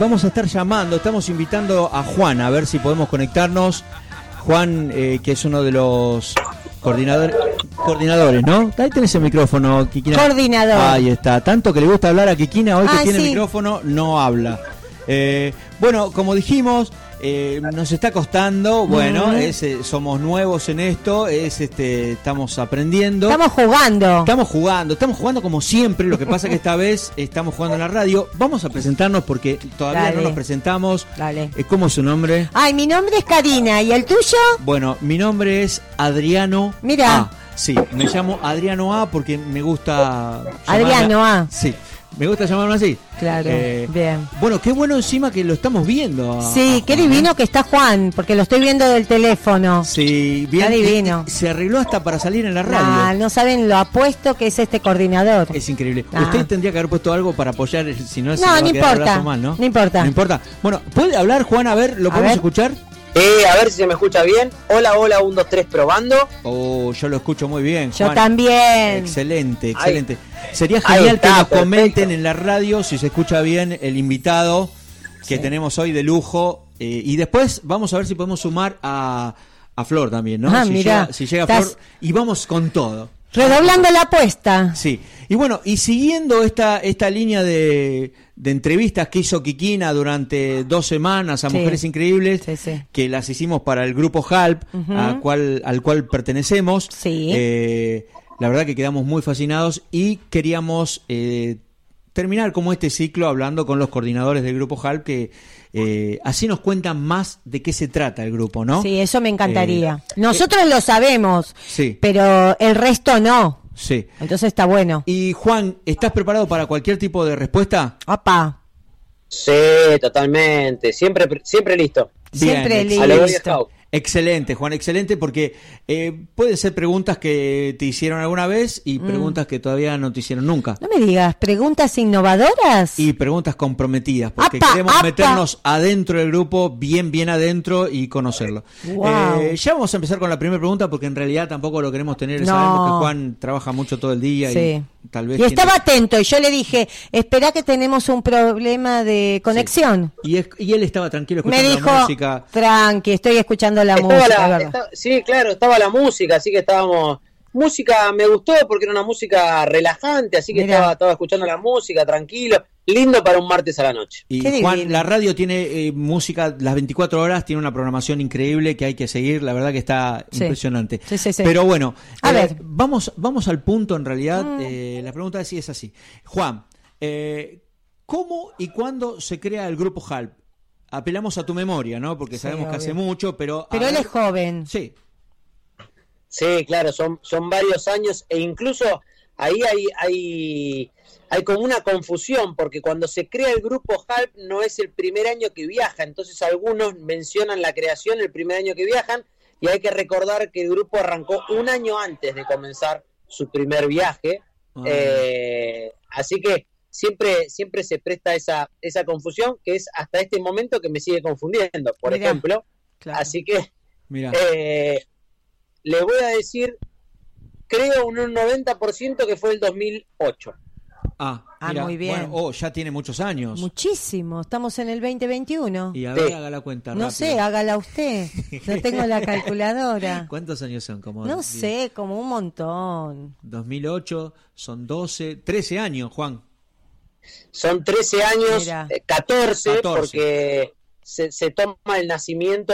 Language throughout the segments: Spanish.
vamos a estar llamando, estamos invitando a Juan a ver si podemos conectarnos. Juan, eh, que es uno de los coordinadores, coordinadores, ¿no? Ahí tenés el micrófono, Kikina. Coordinador. Ahí está. Tanto que le gusta hablar a Kikina, hoy que Ah, tiene el micrófono, no habla. Eh, bueno, como dijimos, eh, nos está costando, bueno, es, eh, somos nuevos en esto, es este, estamos aprendiendo. Estamos jugando. Estamos jugando, estamos jugando como siempre, lo que pasa que esta vez estamos jugando en la radio. Vamos a presentarnos porque todavía Dale. no nos presentamos. Dale. Eh, ¿Cómo es su nombre? Ay, mi nombre es Karina. ¿Y el tuyo? Bueno, mi nombre es Adriano Mira. A. Sí, me llamo Adriano A porque me gusta... Adriano A. Sí, me gusta llamarme así. Claro. Eh, Bien. Bueno, qué bueno encima que lo estamos viendo. a- Sí, a qué divino ¿eh? que está Juan, porque lo estoy viendo del teléfono. Sí, bien. Está divino. y- y Se arregló hasta para salir en la radio. Ah, no saben lo apuesto que es este coordinador. Es increíble. Ah. Usted tendría que haber puesto algo para apoyar, si no, se No, va no a importa, mal, ¿no? no importa. No importa. Bueno, ¿puede hablar, Juan? A ver, ¿lo A podemos ver. escuchar? Eh, a ver si se me escucha bien. Hola, hola, 1, 2, 3, probando. Oh, yo lo escucho muy bien, Yo también. Excelente, excelente. Sería genial está, que nos perfecto. comenten en la radio si se escucha bien el invitado que tenemos hoy de lujo. eh, y después vamos a ver si podemos sumar a, a Flor también, ¿no? Ah, si, mirá, llega, si llega estás- Flor. Y vamos con todo. Redoblando la apuesta. Sí, y bueno, y siguiendo esta, esta línea de, de entrevistas que hizo Kikina durante dos semanas a Sí. Mujeres Increíbles, Sí, sí. que las hicimos para el grupo HALP, a cual, al cual pertenecemos, Sí. eh, la verdad que quedamos muy fascinados y queríamos eh, terminar como este ciclo hablando con los coordinadores del grupo HALP, que eh, así nos cuentan más de qué se trata el grupo, ¿no? Sí, eso me encantaría. Eh, Nosotros lo sabemos, Sí. pero el resto no. Sí. Entonces está bueno. Y Juan, ¿estás preparado para cualquier tipo de respuesta? Opa, Sí, totalmente. Siempre, siempre listo. siempre Bien, A lo Boy listo. Scout. Excelente, Juan, excelente, porque eh, puede ser preguntas que te hicieron alguna vez Mm. y preguntas que todavía no te hicieron nunca. No me digas, preguntas innovadoras. Y preguntas comprometidas, porque Apa, queremos apa. meternos adentro del grupo, bien, bien adentro y conocerlo. Eh, ya vamos a empezar con la primera pregunta, porque en realidad tampoco lo queremos tener. No. Sabemos que Juan trabaja mucho todo el día Sí. y tal vez. Y estaba tiene- atento y yo le dije, espera que tenemos un problema de conexión. Y, es- y él estaba tranquilo Me escuchando dijo, la música. tranqui, estoy escuchando la Estaba música. la- sí, claro, estaba la música, así que estábamos. Música me gustó porque era una música relajante, así que Mirá. estaba, estaba escuchando la música, tranquilo. Lindo para un martes a la noche. Y Qué Juan, divino. la radio tiene eh, música las 24 horas, tiene una programación increíble que hay que seguir, la verdad que está Sí. impresionante. Sí, sí, sí. Pero bueno, A eh, ver. Mm. Vamos, vamos al punto en realidad. eh, la pregunta sí es así. Juan, eh, ¿cómo y cuándo se crea el grupo HALP? Apelamos a tu memoria, ¿no? Porque Sí, sabemos que hace mucho, pero... Pero él ver- es joven. Sí, Sí, claro, son, son varios años e incluso ahí hay, hay, hay como una confusión porque cuando se crea el grupo HALP no es el primer año que viaja, entonces algunos mencionan la creación el primer año que viajan y hay que recordar que el grupo arrancó un año antes de comenzar su primer viaje, Ah. eh, así que siempre, siempre se presta esa, esa confusión que es hasta este momento que me sigue confundiendo, por Mirá. ejemplo, Claro. así que... Eh, le voy a decir, creo un 90% que fue el 2008. Ah, Ah, mira, muy bien. Bueno, oh, ya tiene muchos años. Muchísimo, estamos en el 2021. Y a ver, Sí. haga la cuenta. No rápido. sé, hágala usted. No tengo la calculadora. ¿Cuántos años son? Como No sé, como un montón. 2008 son 12, 13 años, Juan. Son 13 años, eh, 14, 14. porque se, se toma el nacimiento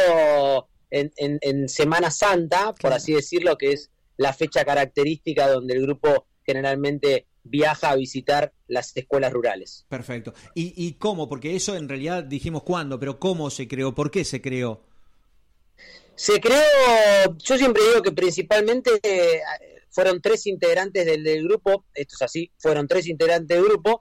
en, en- en Semana Santa, por Claro. así decirlo, que es la fecha característica donde el grupo generalmente viaja a visitar las escuelas rurales. Perfecto. ¿Y, ¿Y cómo? Porque eso en realidad dijimos cuándo, pero ¿cómo se creó? ¿Por qué se creó? Se creó, yo siempre digo que principalmente eh, fueron tres integrantes del, del grupo, esto es así, fueron tres integrantes del grupo,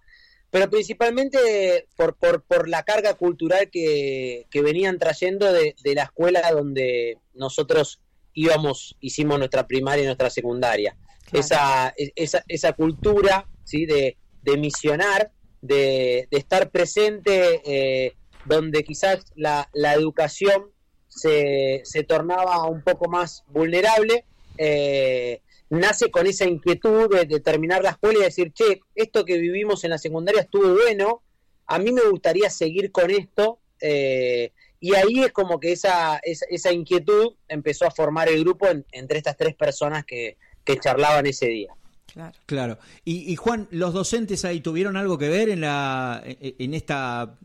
pero principalmente por, por, por la carga cultural que, que venían trayendo de, de la escuela donde nosotros íbamos, hicimos nuestra primaria y nuestra secundaria. Esa, esa, esa cultura ¿sí? de, de misionar, de, de estar presente, eh, donde quizás la, la educación se, se tornaba un poco más vulnerable, eh, nace con esa inquietud de, terminar la escuela y decir, che, esto que vivimos en la secundaria estuvo bueno, a mí me gustaría seguir con esto. Eh, y ahí es como que esa, esa, inquietud empezó a formar el grupo entre estas tres personas que, que charlaban ese día. Claro. claro. Y, Juan, ¿los docentes ahí tuvieron algo que ver en, la, en, esta,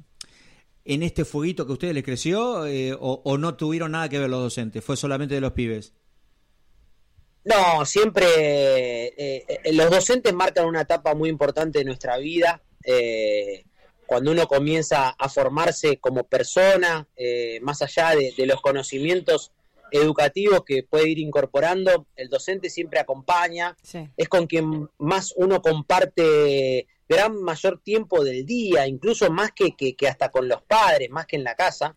en este fueguito que a ustedes les creció eh, o, no tuvieron nada que ver los docentes? ¿Fue solamente de los pibes? No, siempre eh, eh, los docentes marcan una etapa muy importante de nuestra vida. cuando uno comienza a formarse como persona, más allá de, de los conocimientos educativos que puede ir incorporando, el docente siempre acompaña, es con quien más uno comparte gran mayor tiempo del día, incluso más que, que, hasta con los padres, más que en la casa.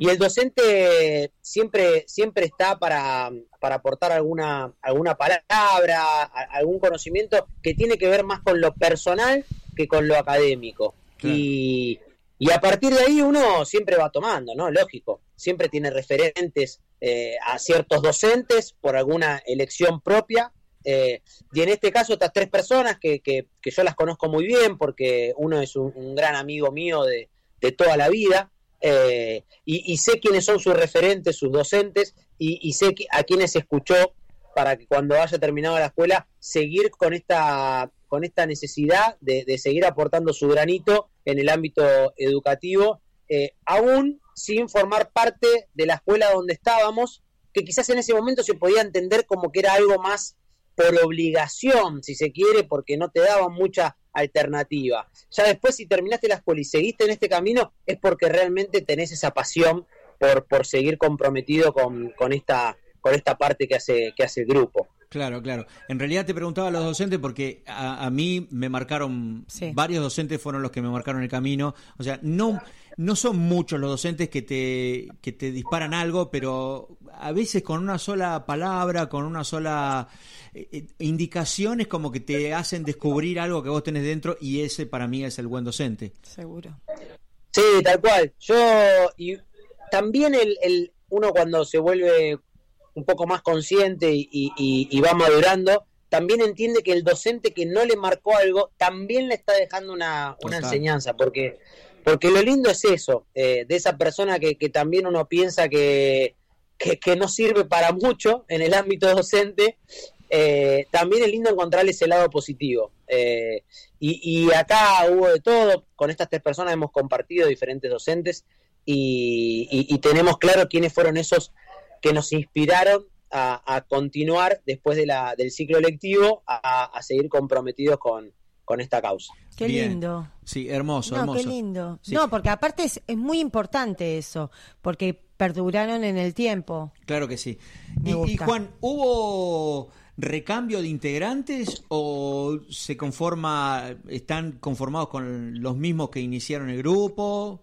Y el docente siempre, siempre está para, para aportar alguna, alguna palabra, algún conocimiento que tiene que ver más con lo personal que con lo académico. Y, y a partir de ahí uno siempre va tomando, ¿no? Lógico, siempre tiene referentes eh, a ciertos docentes por alguna elección propia. Eh, y en este caso, estas tres personas que, que, yo las conozco muy bien, porque uno es un, gran amigo mío de, toda la vida, eh, y, sé quiénes son sus referentes, sus docentes, y, sé a quiénes escuchó para que cuando haya terminado la escuela, seguir con esta, con esta necesidad de, de seguir aportando su granito en el ámbito educativo, aún sin formar parte de la escuela donde estábamos, que quizás en ese momento se podía entender como que era algo más por obligación, si se quiere, porque no te daban mucha alternativa. Ya después, si terminaste la escuela y seguiste en este camino, es porque realmente tenés esa pasión por, por seguir comprometido con, con, esta, con esta parte que hace, que hace el grupo. Claro, claro. En realidad te preguntaba a los docentes porque a, mí me marcaron, varios docentes fueron los que me marcaron el camino. O sea, no, no son muchos los docentes que te, que te disparan algo, pero a veces con una sola palabra, con una sola eh, eh, indicación es como que te hacen descubrir algo que vos tenés dentro y ese para mí es el buen docente. Seguro. Sí, tal cual. Yo, y también el, el uno cuando se vuelve un poco más consciente y, va madurando, también entiende que el docente que no le marcó algo también le está dejando una, enseñanza, porque, porque lo lindo es eso, eh, de esa persona que, también uno piensa que, que, no sirve para mucho en el ámbito docente, eh, también es lindo encontrarle ese lado positivo. Eh, y, y, acá hubo de todo, con estas tres personas hemos compartido diferentes docentes y, y tenemos claro quiénes fueron esos que nos inspiraron a, continuar después de la, del ciclo lectivo a, seguir comprometidos con, con esta causa. Qué lindo. Sí, hermoso, no, Qué lindo. No, porque aparte es, es, muy importante eso, porque perduraron en el tiempo. Claro que sí. y, Juan, ¿hubo recambio de integrantes o se conforma, están conformados con los mismos que iniciaron el grupo?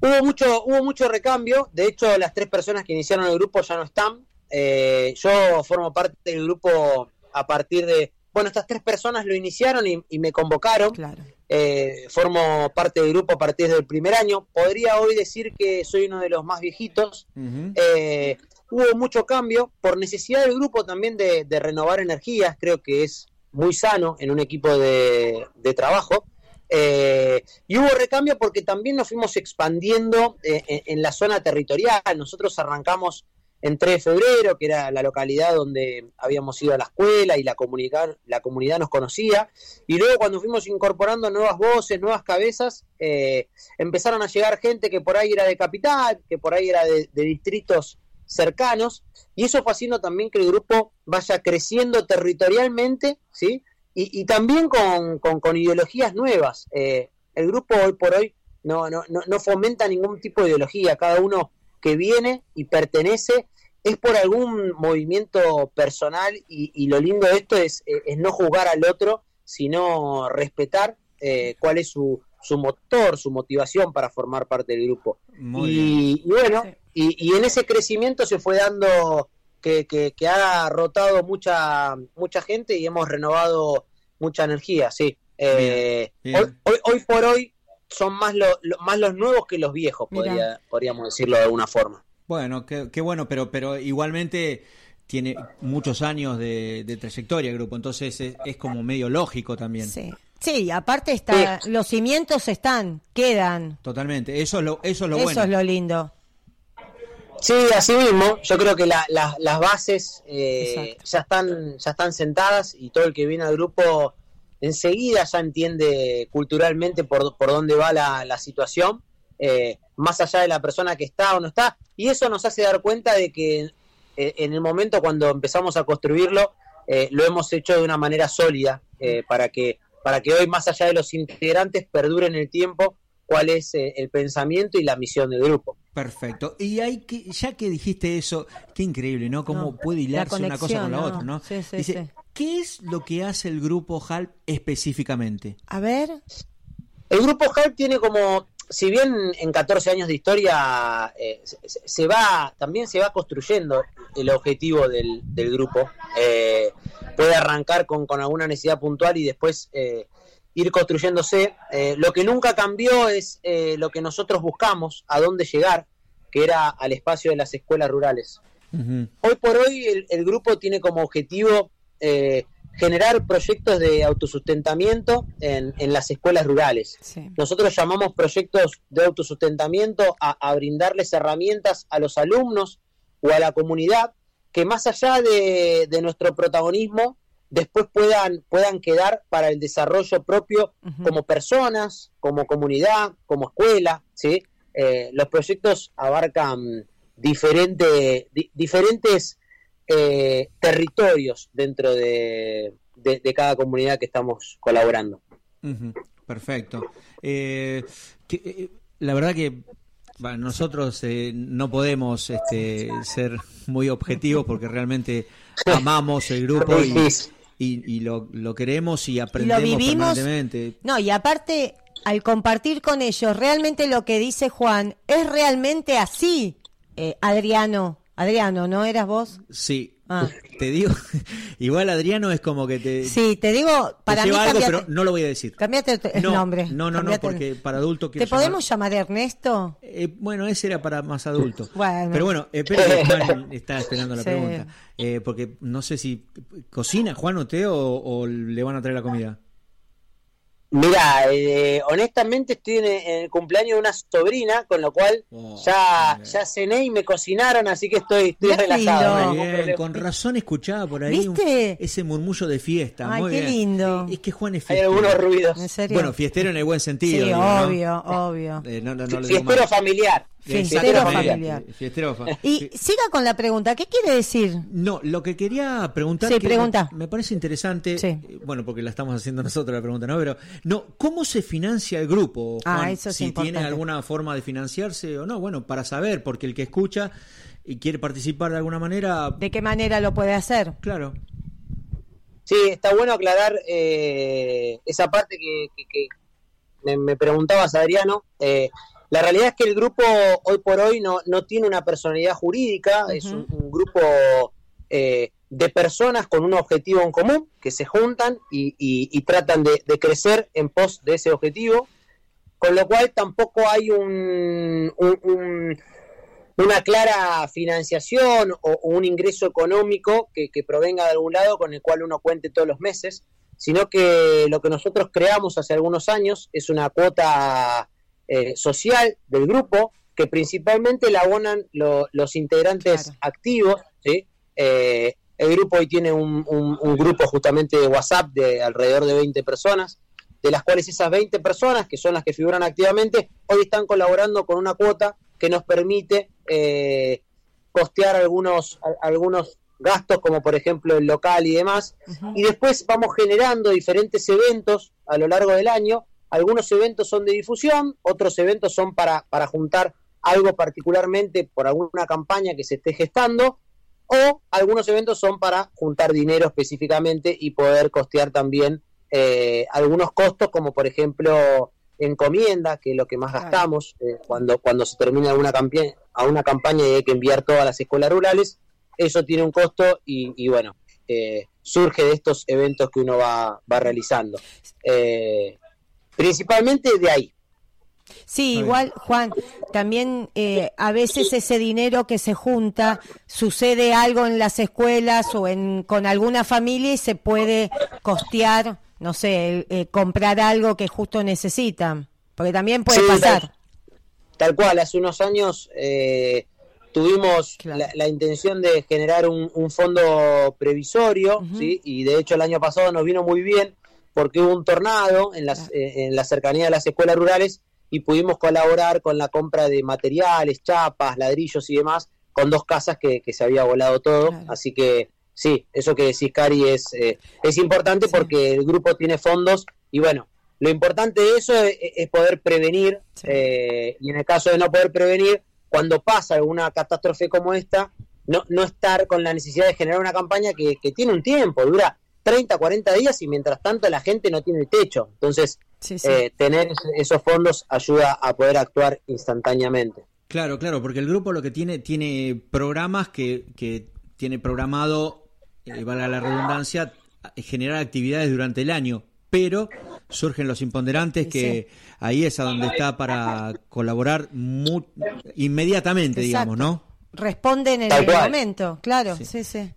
Hubo mucho, hubo mucho recambio, de hecho las tres personas que iniciaron el grupo ya no están. Eh, yo formo parte del grupo a partir de, bueno, estas tres personas lo iniciaron y, me convocaron. Claro. Eh, formo parte del grupo a partir del primer año. Podría hoy decir que soy uno de los más viejitos. Eh, hubo mucho cambio por necesidad del grupo también de, renovar energías. Creo que es muy sano en un equipo de, de trabajo. Eh, y hubo recambio porque también nos fuimos expandiendo eh, en, la zona territorial. Nosotros arrancamos en 3 de febrero, que era la localidad donde habíamos ido a la escuela y la comunidad, la comunidad nos conocía. Y luego cuando fuimos incorporando nuevas voces, nuevas cabezas, eh, empezaron a llegar gente que por ahí era de capital, que por ahí era de, de distritos cercanos. Y eso fue haciendo también que el grupo vaya creciendo territorialmente, ¿sí? Y, también con, con, ideologías nuevas. Eh, el grupo hoy por hoy no, no, no, fomenta ningún tipo de ideología, cada uno que viene y pertenece es por algún movimiento personal y, lo lindo de esto es, eh, es, no juzgar al otro, sino respetar eh, cuál es su, su motor, su motivación para formar parte del grupo. y, bueno, y, y, en ese crecimiento se fue dando que, ha rotado mucha, mucha gente y hemos renovado mucha energía, sí. Eh, hoy, por hoy son más, más los nuevos que los viejos, podríamos decirlo de alguna forma. Bueno, qué, bueno, pero, pero igualmente tiene muchos años de, trayectoria el grupo, entonces es, como medio lógico también. Sí. Sí, aparte está, los cimientos están, quedan. Totalmente, eso es lo, eso es lo Eso bueno. es lo lindo. Sí, así mismo. Yo creo que la- la- las bases eh, ya están ya están sentadas y todo el que viene al grupo enseguida ya entiende culturalmente por, por dónde va la, la situación, eh, más allá de la persona que está o no está. Y eso nos hace dar cuenta de que eh, en el momento cuando empezamos a construirlo, eh, lo hemos hecho de una manera sólida eh, para que para que hoy, más allá de los integrantes, perdure en el tiempo cuál es el pensamiento y la misión del grupo. Perfecto. Y hay que, ya que dijiste eso, qué increíble, ¿no? Cómo No, puede la hilarse una cosa con la otra, ¿no? ¿no? Sí, sí, Dice, sí. ¿qué es lo que hace el grupo HALP específicamente? A ver, El grupo HALP tiene como, si bien en 14 años de historia eh, se, se va, también se va construyendo el objetivo del, del grupo. Eh, puede arrancar con, con alguna necesidad puntual y después eh, ir construyéndose. Eh, lo que nunca cambió es eh, lo que nosotros buscamos, a dónde llegar, que era al espacio de las escuelas rurales. Hoy por hoy el, el grupo tiene como objetivo eh, generar proyectos de autosustentamiento en, en las escuelas rurales. sí. Nosotros llamamos proyectos de autosustentamiento a, a brindarles herramientas a los alumnos o a la comunidad que más allá de, de nuestro protagonismo después puedan, puedan quedar para el desarrollo propio como personas, como comunidad, como escuela. ¿sí? Eh, los proyectos abarcan diferente, di- diferentes eh, territorios dentro de, de- de cada comunidad que estamos colaborando. Perfecto. Eh, que, eh, la verdad que bueno, nosotros eh, no podemos este, ser muy objetivos porque realmente amamos el grupo y. y- y lo, lo queremos y aprendemos vivimos. permanentemente. No, y aparte, al compartir con ellos, realmente lo que dice Juan es realmente así, eh, Adriano. Adriano, ¿no eras vos? Sí, Ah. te digo, igual Adriano es como que te, Sí, te digo, te para mí lleva algo, cambiate, pero no lo voy a decir. cambiate el, el No, nombre. no, no, no, cambiate porque para adulto quiero ¿Te podemos llamar Ernesto? Eh, bueno, ese era para más adultos. Bueno. Pero bueno, espera Juan está esperando la Sí. pregunta. Eh, porque no sé si cocina Juan o Teo o, o le van a traer la comida. Mira, eh, honestamente estoy en, en el cumpleaños de una sobrina, con lo cual Oh, ya, ya cené y me cocinaron, así que estoy, estoy Qué relajado. lindo. hay bien, con razón escuchaba por ahí ese murmullo de fiesta. Ay, Muy qué bien. lindo. Es que Juan es Hay fiestero. algunos ruidos. ¿En serio? Bueno, fiestero en el buen sí, sentido. digo, ¿no? obvio, obvio. Eh, no, no, digo Fiestero familiar. Fiestero familiar. fiestero Y siga con la pregunta, ¿qué quiere decir? No, lo que quería preguntar Sí, que pregunta. Me, me parece interesante, Sí. eh, bueno, porque la estamos haciendo nosotros la pregunta, ¿no? Pero no, ¿cómo se financia el grupo? Ah, eso es si importante. tiene alguna forma de financiarse o no, bueno, para saber, porque el que escucha y quiere participar de alguna manera, ¿De qué manera lo puede hacer? claro. Sí, está bueno aclarar eh, esa parte que, que- que me, me preguntabas, Adriano. Eh, la realidad es que el grupo hoy por hoy no, no tiene una personalidad jurídica, es un, un grupo eh, de personas con un objetivo en común que se juntan y, y- y tratan de, de crecer en pos de ese objetivo, con lo cual tampoco hay un, un- un- una clara financiación o, o un ingreso económico que, que provenga de algún lado con el cual uno cuente todos los meses, sino que lo que nosotros creamos hace algunos años es una cuota eh, social del grupo que principalmente la abonan lo- los integrantes Claro. activos. ¿sí? Eh, el grupo hoy tiene un, un- un grupo justamente de WhatsApp de alrededor de 20 personas, de las cuales esas 20 personas, que son las que figuran activamente, hoy están colaborando con una cuota que nos permite eh, costear algunos, a- algunos gastos, como por ejemplo el local y demás, y después vamos generando diferentes eventos a lo largo del año. Algunos eventos son de difusión, otros eventos son para, para juntar algo particularmente por alguna campaña que se esté gestando, o algunos eventos son para juntar dinero específicamente y poder costear también eh, algunos costos, como por ejemplo encomienda, que es lo que más gastamos eh, cuando, cuando se termina alguna campaña, a una campaña y hay que enviar todas las escuelas rurales. Eso tiene un costo y, y bueno, eh, surge de estos eventos que uno va, va realizando. Eh, principalmente de ahí. Sí, igual, Juan, también eh, a veces ese dinero que se junta, sucede algo en las escuelas o en, con alguna familia y se puede costear no sé, eh, comprar algo que justo necesitan, porque también puede Sí, pasar. Tal, tal cual, hace unos años eh, tuvimos Claro. la, la intención de generar un, un fondo previsorio. ¿sí? y de hecho el año pasado nos vino muy bien porque hubo un tornado en, las, eh, en la cercanía de las escuelas rurales y pudimos colaborar con la compra de materiales, chapas, ladrillos y demás, con dos casas que, que se había volado todo. Claro. Así que sí, eso que decís, Cari, es, eh, es importante Sí. porque el grupo tiene fondos y bueno, lo importante de eso es, es poder prevenir Sí. eh, y en el caso de no poder prevenir, cuando pasa alguna catástrofe como esta, no, no estar con la necesidad de generar una campaña que, que tiene un tiempo, dura 30, 40 días y mientras tanto la gente no tiene el techo. Entonces, Sí, sí. eh, tener es- esos fondos ayuda a poder actuar instantáneamente. Claro, claro, porque el grupo lo que tiene, tiene programas que, que tiene programado, eh, valga la redundancia, generar actividades durante el año, pero surgen los imponderantes Sí, que ahí es a donde está para colaborar mu- inmediatamente, digamos. ¿no? Responden en Tal el cual. momento, claro, Sí. sí, sí.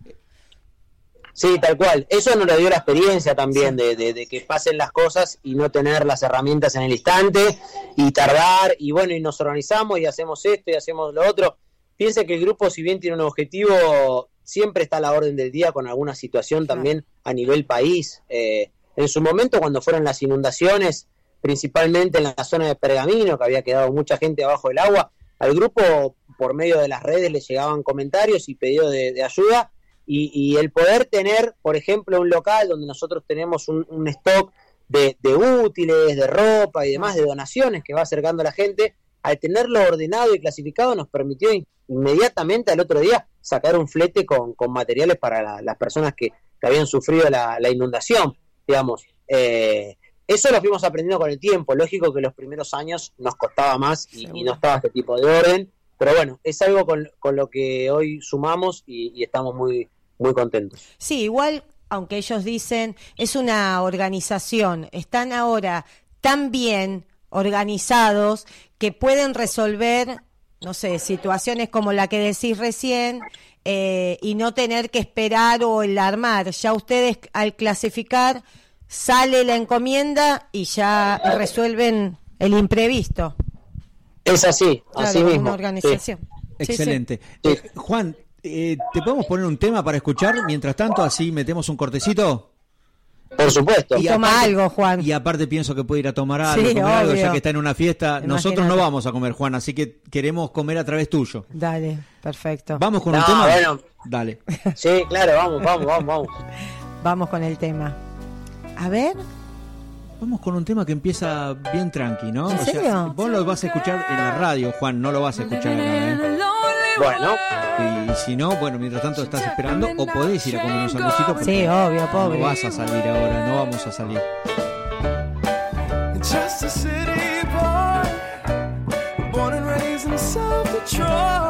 Sí, tal cual. Eso nos lo dio la experiencia también de, de- de que pasen las cosas y no tener las herramientas en el instante y tardar y bueno, y nos organizamos y hacemos esto y hacemos lo otro. Piensa que el grupo, si bien tiene un objetivo, siempre está a la orden del día con alguna situación también a nivel país. Eh, en su momento, cuando fueron las inundaciones, principalmente en la zona de Pergamino, que había quedado mucha gente abajo del agua, al grupo por medio de las redes le llegaban comentarios y pedidos de, de ayuda y, y el poder tener, por ejemplo, un local donde nosotros tenemos un, un stock de, de útiles, de ropa y demás, de donaciones que va acercando a la gente, al tenerlo ordenado y clasificado nos permitió in- inmediatamente al otro día sacar un flete con, con materiales para la- las personas que, que habían sufrido la, la inundación, digamos. Eh, eso lo fuimos aprendiendo con el tiempo. Lógico que los primeros años nos costaba más y, no estaba este tipo de orden, pero bueno, es algo con, con lo que hoy sumamos y, y estamos muy, muy contentos. Sí, igual, aunque ellos dicen, es una organización, están ahora tan bien organizados que pueden resolver, no sé, situaciones como la que decís recién eh, y no tener que esperar o el armar. Ya ustedes al clasificar sale la encomienda y ya resuelven el imprevisto. Es así, Claro, así mismo. una sí. organización. Sí, sí. Excelente. Sí. Eh, Juan, eh, ¿te podemos poner un tema para escuchar? Mientras tanto, así metemos un cortecito. Por supuesto. Y toma algo, Juan. Y aparte pienso que puede ir a tomar algo, Sí, comer algo, ya que está en una fiesta. Nosotros no vamos a comer, Juan, así que queremos comer a través tuyo. Dale, perfecto. ¿Vamos con un tema? bueno. Dale. Sí, claro, vamos, vamos, vamos, vamos. Vamos con el tema. A ver, Vamos con un tema que empieza bien tranqui, ¿no? ¿En O sea, serio? vos lo vas a escuchar en la radio, Juan, no lo vas a escuchar acá, ¿eh? Bueno, Y si no, bueno, mientras tanto estás esperando o podés ir a comer un sanguchito porque sí, obvio, pobre. no vas a salir ahora, no vamos a salir. Just a city boy, born and raised in South Detroit.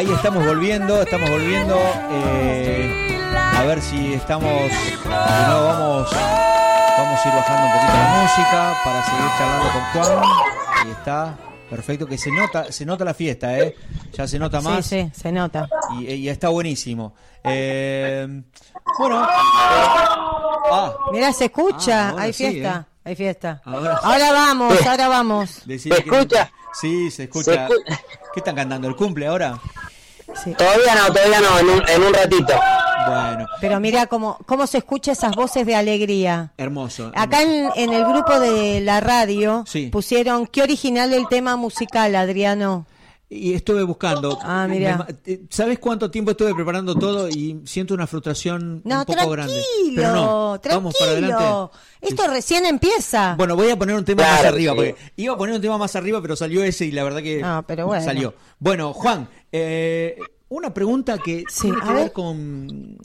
Ahí estamos volviendo, estamos volviendo. eh, a ver si estamos. De nuevo vamos. Vamos a ir bajando un poquito la música para seguir charlando con Juan. Ahí está. Perfecto, que se nota, se nota la fiesta, ¿eh? Ya se nota más. Sí, sí, se nota. Y, y está buenísimo. Eh, bueno. Ah, Mirá, se escucha, Ah, hay sí, fiesta, ¿eh? hay fiesta. Ahora- Ahora vamos, ahora vamos. ¿Se que- escucha? Sí, se escucha. Se escu- ¿Qué están cantando? ¿El cumple ahora? Sí. Todavía no, todavía no, en un, en un ratito. Bueno, Pero mira cómo, cómo se escucha esas voces de alegría. hermoso. Acá hermoso. en, en el grupo de la radio Sí. pusieron qué original el tema musical, Adriano. Y estuve buscando. Ah, ma- eh, ¿Sabes cuánto tiempo estuve preparando todo y siento una frustración No, un poco grande? Pero no, tranquilo. vamos para adelante. Esto recién empieza. Bueno, voy a poner un tema Claro, más arriba, sí. porque iba a poner un tema más arriba, pero salió ese y la verdad que pero bueno. salió. Bueno, Juan, eh, una pregunta que Sí, tiene que ver ver. con,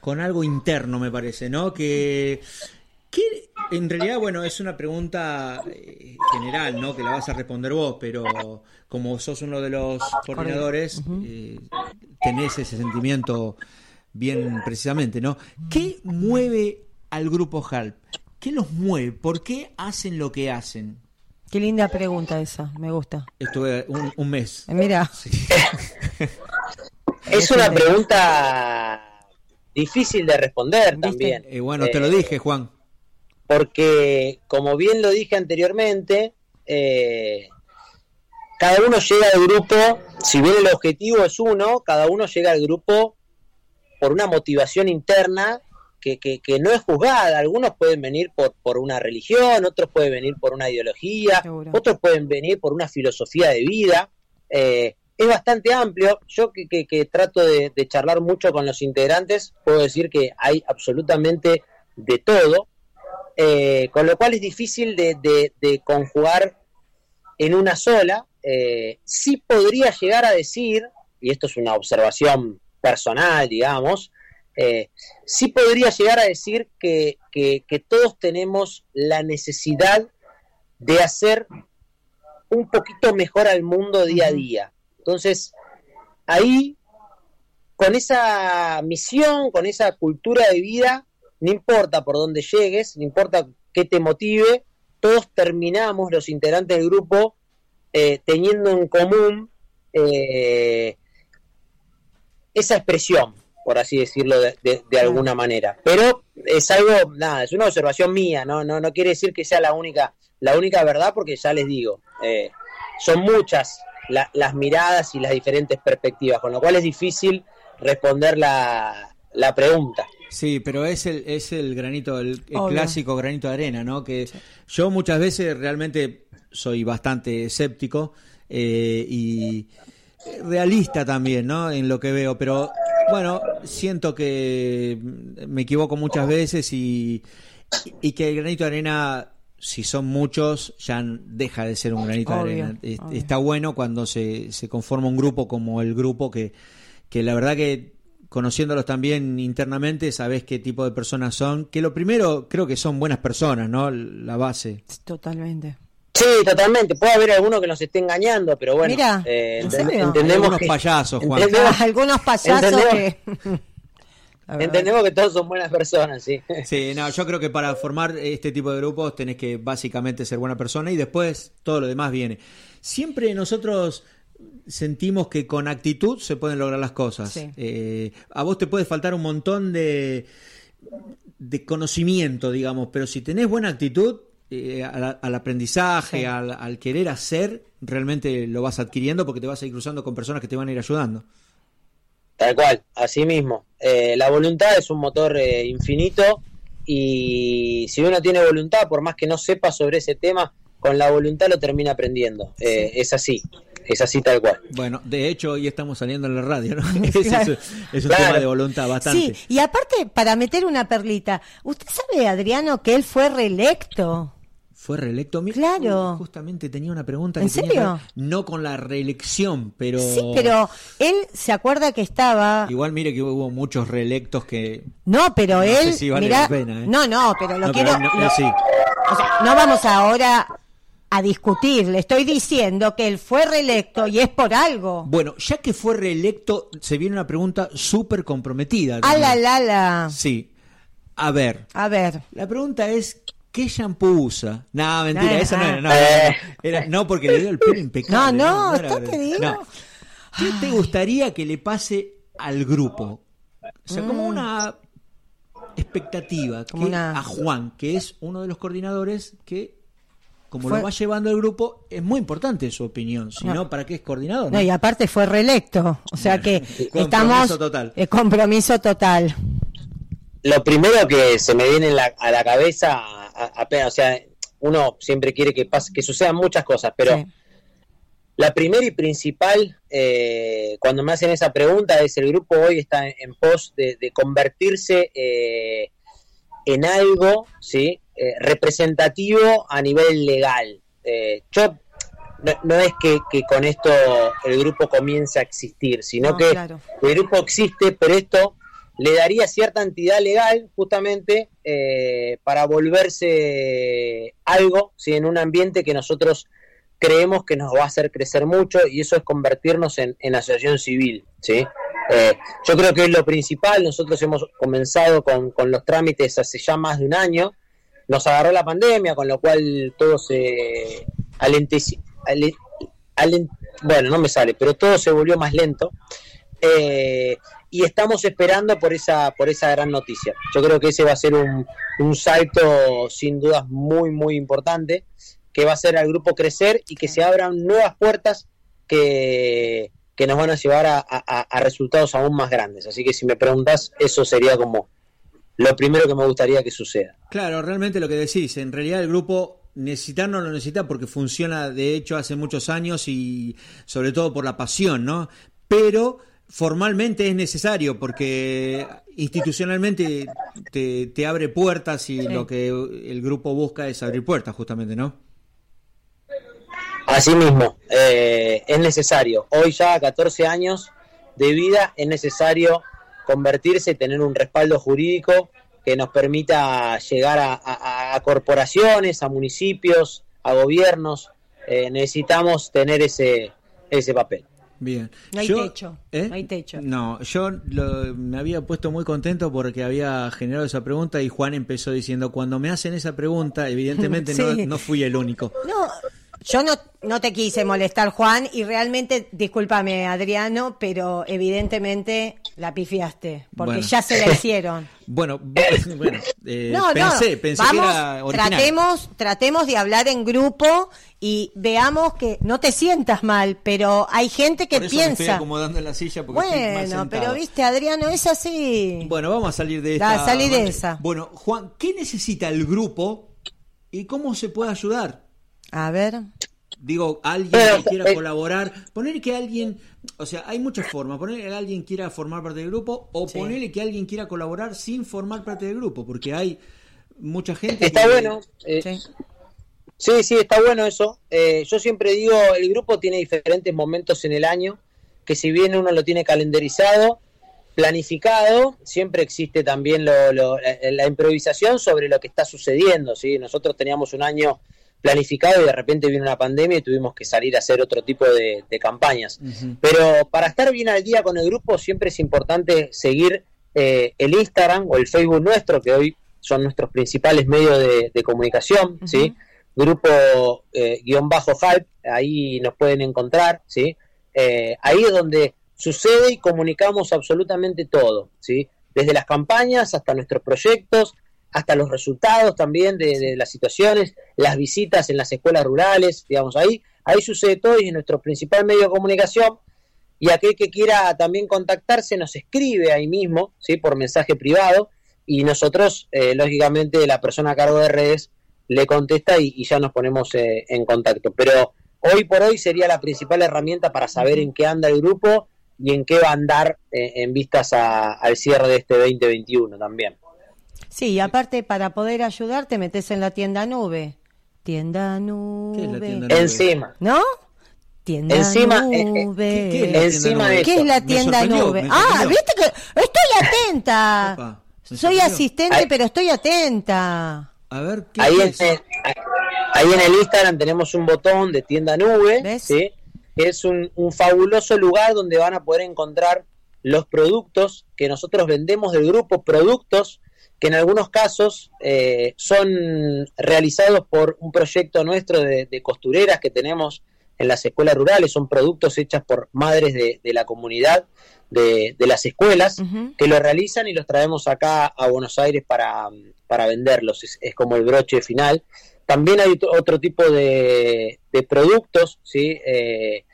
con algo interno, me parece, ¿no? Que, que en realidad, bueno, es una pregunta eh, general, ¿no? Que la vas a responder vos, pero como sos uno de los coordinadores, eh, tenés ese sentimiento bien precisamente, ¿no? ¿Qué mueve al grupo HALP? ¿Qué los mueve? ¿Por qué hacen lo que hacen? Qué linda pregunta esa, me gusta. Estuve un, un mes. Eh, Mira, Es una pregunta difícil de responder ¿Viste? también. Eh, bueno, te lo dije, Juan. Porque como bien lo dije anteriormente, eh, cada uno llega al grupo, si bien el objetivo es uno, cada uno llega al grupo por una motivación interna que, que- que no es juzgada. Algunos pueden venir por, por una religión, otros pueden venir por una ideología, Seguro. otros pueden venir por una filosofía de vida. Eh, es bastante amplio. Yo que, que- que trato de, de charlar mucho con los integrantes, puedo decir que hay absolutamente de todo. Eh, con lo cual es difícil de, de- de conjugar en una sola. Eh, sí podría llegar a decir, y esto es una observación personal, digamos, eh, sí podría llegar a decir que, que- que todos tenemos la necesidad de hacer un poquito mejor al mundo día a día. Entonces, ahí, con esa misión, con esa cultura de vida, no importa por dónde llegues, no importa qué te motive, todos terminamos, los integrantes del grupo, eh, teniendo en común eh, esa expresión, por así decirlo de, de- de alguna manera. Pero es algo, nada, es una observación mía, no, no, no quiere decir que sea la única, la única verdad, porque ya les digo, eh, son muchas la- las miradas y las diferentes perspectivas, con lo cual es difícil responder la, la pregunta. Sí, pero es el, es el granito, el, clásico granito de arena, ¿no? Que yo muchas veces realmente soy bastante escéptico eh, y realista también, ¿no? En lo que veo, pero bueno, siento que me equivoco muchas veces y, y que el granito de arena, si son muchos, ya deja de ser un granito de arena. Obvio. Está bueno cuando se, se conforma un grupo como el grupo que, que la verdad que conociéndolos también internamente, sabés qué tipo de personas son, que lo primero creo que son buenas personas, ¿no? La base. totalmente. Sí, totalmente. Puede haber alguno que nos esté engañando, pero bueno, Mira, eh, ¿en enten- serio? entendemos Algunos que, payasos, Juan. entendemos- Algunos payasos entendemos- que... Entendemos que todos son buenas personas, sí. Sí, no, yo creo que para formar este tipo de grupos tenés que básicamente ser buena persona y después todo lo demás viene. Siempre nosotros sentimos que con actitud se pueden lograr las cosas. Sí. Eh, a vos te puede faltar un montón de, de conocimiento, digamos, pero si tenés buena actitud eh, al, al aprendizaje, Sí. al, al querer hacer, realmente lo vas adquiriendo porque te vas a ir cruzando con personas que te van a ir ayudando. Tal cual, así mismo. Eh, la voluntad es un motor eh, infinito y si uno tiene voluntad, por más que no sepa sobre ese tema, con la voluntad lo termina aprendiendo. Eh, Es así, es así tal cual. Bueno, de hecho hoy estamos saliendo en la radio, ¿no? Es, Claro. es un Claro. tema de voluntad bastante. Sí, y aparte, para meter una perlita, ¿usted sabe, Adriano, que él fue reelecto? ¿Fue reelecto? Claro. Justamente tenía una pregunta ¿En que tenía serio? que ver- no con la reelección, pero... Sí, pero él se acuerda que estaba... Igual mire que hubo muchos reelectos que... No, pero No él... sé si vale mirá- la pena, ¿eh? No, no, pero lo No, quiero... pero no- lo- sí. o sea, no vamos ahora a discutir, le estoy diciendo que él fue reelecto y es por algo. Bueno, ya que fue reelecto, se viene una pregunta súper comprometida. A la la la. Sí. A ver, A ver. la pregunta es, ¿qué shampoo usa? No, mentira, Ah, esa no ah. era. No. Era- no, porque le dio el pelo impecable. No, no, era- ¿esto te digo? no. ¿Qué te gustaría que le pase al grupo? O sea, como una expectativa Mm. Que una- a Juan, que es uno de los coordinadores que, como Fue- lo va llevando el grupo, es muy importante su opinión. Si no, ¿para qué es coordinador? No, y aparte fue reelecto. O sea que Compromiso estamos. total. eh, compromiso total. Lo primero que se me viene la- a la cabeza, apenas, o sea, uno siempre quiere que pase, que sucedan muchas cosas, pero Sí. la primera y principal, eh, cuando me hacen esa pregunta, es el grupo hoy está en, en pos de, de convertirse eh, en algo, ¿sí? Eh, representativo a nivel legal. Eh, yo no, no es que, que con esto el grupo comience a existir, sino No, que claro. el grupo existe, pero esto le daría cierta entidad legal justamente eh, para volverse algo, ¿sí? en un ambiente que nosotros creemos que nos va a hacer crecer mucho y eso es convertirnos en, en asociación civil. ¿sí? Eh, yo creo que es lo principal, nosotros hemos comenzado con, con los trámites hace ya más de un año, nos agarró la pandemia, con lo cual todo se alenteci- ale- alen- bueno, no me sale, pero todo se volvió más lento. Eh, y estamos esperando por esa, por esa gran noticia. Yo creo que ese va a ser un, un salto sin dudas muy, muy importante, que va a hacer al grupo crecer y que se abran nuevas puertas que, que nos van a llevar a, a- a resultados aún más grandes. Así que si me preguntas, eso sería como lo primero que me gustaría que suceda. Claro, realmente lo que decís, en realidad el grupo necesitar no lo necesita porque funciona de hecho hace muchos años y sobre todo por la pasión, ¿no? Pero formalmente es necesario porque institucionalmente te, te abre puertas y lo que el grupo busca es abrir puertas justamente, ¿no? Asimismo, eh, es necesario, hoy ya a 14 años de vida, es necesario convertirse, tener un respaldo jurídico que nos permita llegar a, a- a corporaciones, a municipios, a gobiernos. Eh, necesitamos tener ese, ese papel. Bien. No hay techo, ¿Eh? no hay techo. No, yo lo- me había puesto muy contento porque había generado esa pregunta y Juan empezó diciendo, cuando me hacen esa pregunta, evidentemente no, no fui el único. No, yo no, no te quise molestar, Juan, y realmente, discúlpame, Adriano, pero evidentemente la pifiaste, porque Bueno. ya se la hicieron. Bueno, bueno eh, No, pensé, no, pensé vamos, que era original. tratemos, tratemos de hablar en grupo y veamos que no te sientas mal, pero hay gente que Por eso me estoy piensa. acomodando en la silla porque estoy mal Bueno, sentado. pero viste, Adriano, es así. Bueno, vamos a salir de Da, esta. de esa. Bueno, Juan, ¿qué necesita el grupo y cómo se puede ayudar? A ver. Digo, alguien Pero, que quiera eh, colaborar, poner que alguien, o sea, hay muchas formas, poner que alguien quiera formar parte del grupo o Sí. ponerle que alguien quiera colaborar sin formar parte del grupo, porque hay mucha gente Está que- bueno. eh, Sí. Sí, sí, está bueno eso. Eh, yo siempre digo, el grupo tiene diferentes momentos en el año, que si bien uno lo tiene calendarizado, planificado, siempre existe también lo- lo- la, la improvisación sobre lo que está sucediendo. ¿sí? Nosotros teníamos un año planificado y de repente vino una pandemia y tuvimos que salir a hacer otro tipo de, de campañas. Pero para estar bien al día con el grupo siempre es importante seguir eh, el Instagram o el Facebook nuestro, que hoy son nuestros principales medios de, de comunicación, ¿sí? Grupo eh, guion bajo hype, ahí nos pueden encontrar, ¿sí? Eh, ahí es donde sucede y comunicamos absolutamente todo, ¿sí? Desde las campañas hasta nuestros proyectos, hasta los resultados también de, de las situaciones, las visitas en las escuelas rurales, digamos, ahí, ahí sucede todo y es nuestro principal medio de comunicación. Y aquel que quiera también contactarse nos escribe ahí mismo, ¿sí? por mensaje privado, y nosotros, eh, lógicamente, la persona a cargo de redes le contesta y, y ya nos ponemos eh, en contacto. Pero hoy por hoy sería la principal herramienta para saber en qué anda el grupo y en qué va a andar eh, en vistas a- al cierre de este 2021 también. Sí, y aparte para poder ayudar te metes en la tienda nube. Tienda nube. ¿Qué es la tienda nube? Encima, ¿No? Tienda Encima, eh, eh, nube. ¿Qué- qué es la Encima de nube? ¿Qué es la tienda nube? Ah, viste que estoy atenta. Opa, ¿me Soy asistente, Ay. pero estoy atenta. A ver, ¿qué Ahí en, es? ahí en el Instagram tenemos un botón de tienda nube, ¿Ves? ¿sí? que es un, un fabuloso lugar donde van a poder encontrar los productos que nosotros vendemos del grupo, productos que en algunos casos eh, son realizados por un proyecto nuestro de, de costureras que tenemos en las escuelas rurales, son productos hechos por madres de, de la comunidad de, de las escuelas que lo realizan y los traemos acá a Buenos Aires para, para venderlos, es, es como el broche final. También hay otro, otro tipo de, de productos ¿sí? Eh,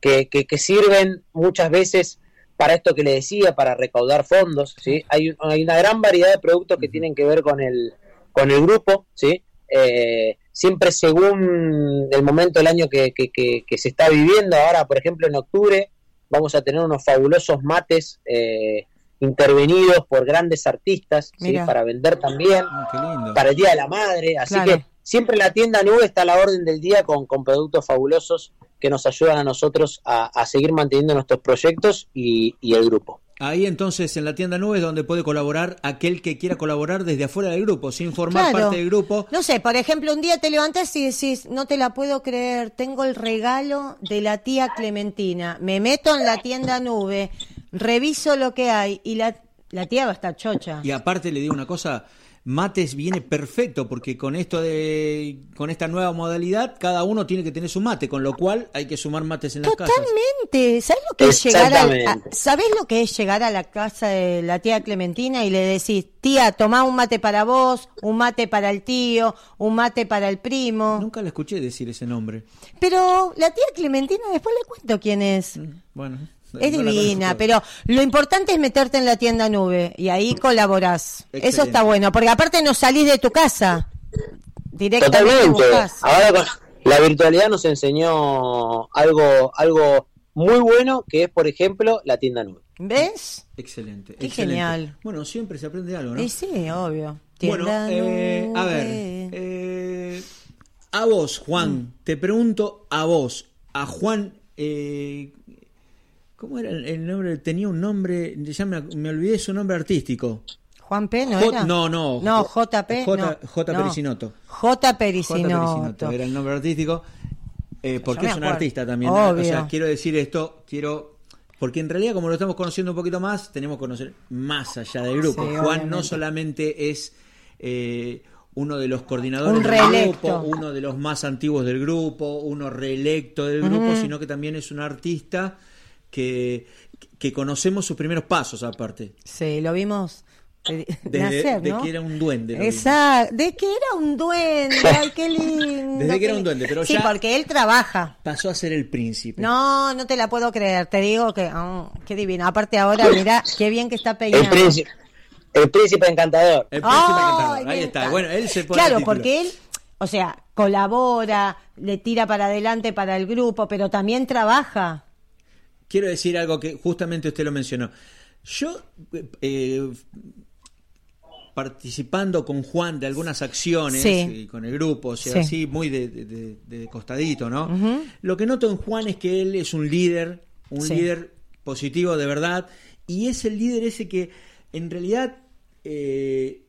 que, que- que sirven muchas veces para esto que le decía, para recaudar fondos. ¿sí? Hay, hay una gran variedad de productos que tienen que ver con el, con el grupo, ¿sí? Eh, siempre según el momento del año que, que- que- que se está viviendo. Ahora, por ejemplo, en octubre vamos a tener unos fabulosos mates eh, intervenidos por grandes artistas ¿sí? Para vender también Ah, para el Día de la Madre. Así Claro. que siempre la tienda nube está a la orden del día con, con productos fabulosos que nos ayudan a nosotros a, a seguir manteniendo nuestros proyectos y, y el grupo. Ahí entonces en la tienda nube es donde puede colaborar aquel que quiera colaborar desde afuera del grupo, sin formar Claro. parte del grupo. No sé, por ejemplo, un día te levantás y decís, no te la puedo creer, tengo el regalo de la tía Clementina. Me meto en la tienda nube, reviso lo que hay y la, la tía va a estar chocha. Y aparte le digo una cosa, Mates viene perfecto porque con esto de con esta nueva modalidad cada uno tiene que tener su mate, con lo cual hay que sumar mates en las casas. Totalmente. ¿Sabes lo que es llegar a, ¿Sabés lo que es llegar a la casa de la tía Clementina y le decís, tía, tomá un mate para vos, un mate para el tío, un mate para el primo? Nunca le escuché decir ese nombre. Pero la tía Clementina después le cuento quién es. Bueno, Es no divina, pero lo importante es meterte en la tienda nube y ahí colaborás. Eso está bueno, porque aparte no salís de tu casa. Directamente Totalmente. Ahora con la virtualidad nos enseñó algo, algo muy bueno que es, por ejemplo, la tienda nube. ¿Ves? Excelente. Qué excelente. genial. Bueno, siempre se aprende algo, ¿no? Y sí, obvio. Bueno, eh, a ver, eh, a vos, Juan, te pregunto a vos, a Juan, eh, ¿cómo era el, nombre? Tenía un nombre, ya me, me olvidé su nombre artístico. Juan P, ¿no J- era? no, no, No, J- JP. J- no, J. no. Pericinoto. J. J. Pericinoto. Pericinoto, era el nombre artístico, eh, porque es un artista también. ¿no? O sea, quiero decir esto, quiero... Porque en realidad, como lo estamos conociendo un poquito más, tenemos que conocer más allá del grupo. Sí, Juan no solamente es eh, uno de los coordinadores Un del grupo, uno de los más antiguos del grupo, uno reelecto del grupo, sino que también es un artista que, que conocemos sus primeros pasos aparte. Sí, lo vimos eh, Desde nacer, de ¿no? que era un duende. Exacto, de que era un duende, ay, qué lindo. Desde que era un duende, pero Sí, ya- porque él trabaja. Pasó a ser el príncipe. No, no te la puedo creer, te digo que, oh, qué divino. Aparte ahora, mira, qué bien que está peinado. El príncipe, el príncipe encantador. El príncipe encantador. Ahí está. Bueno, él se pone Claro, el porque él, o sea, colabora, le tira para adelante para el grupo, pero también trabaja. Quiero decir algo que justamente usted lo mencionó. Yo, eh, participando con Juan de algunas acciones Sí. y con el grupo, o sea, Sí. así muy de, de- de- de costadito, ¿no? Lo que noto en Juan es que él es un líder, un Sí. líder positivo de verdad, y es el líder ese que en realidad eh,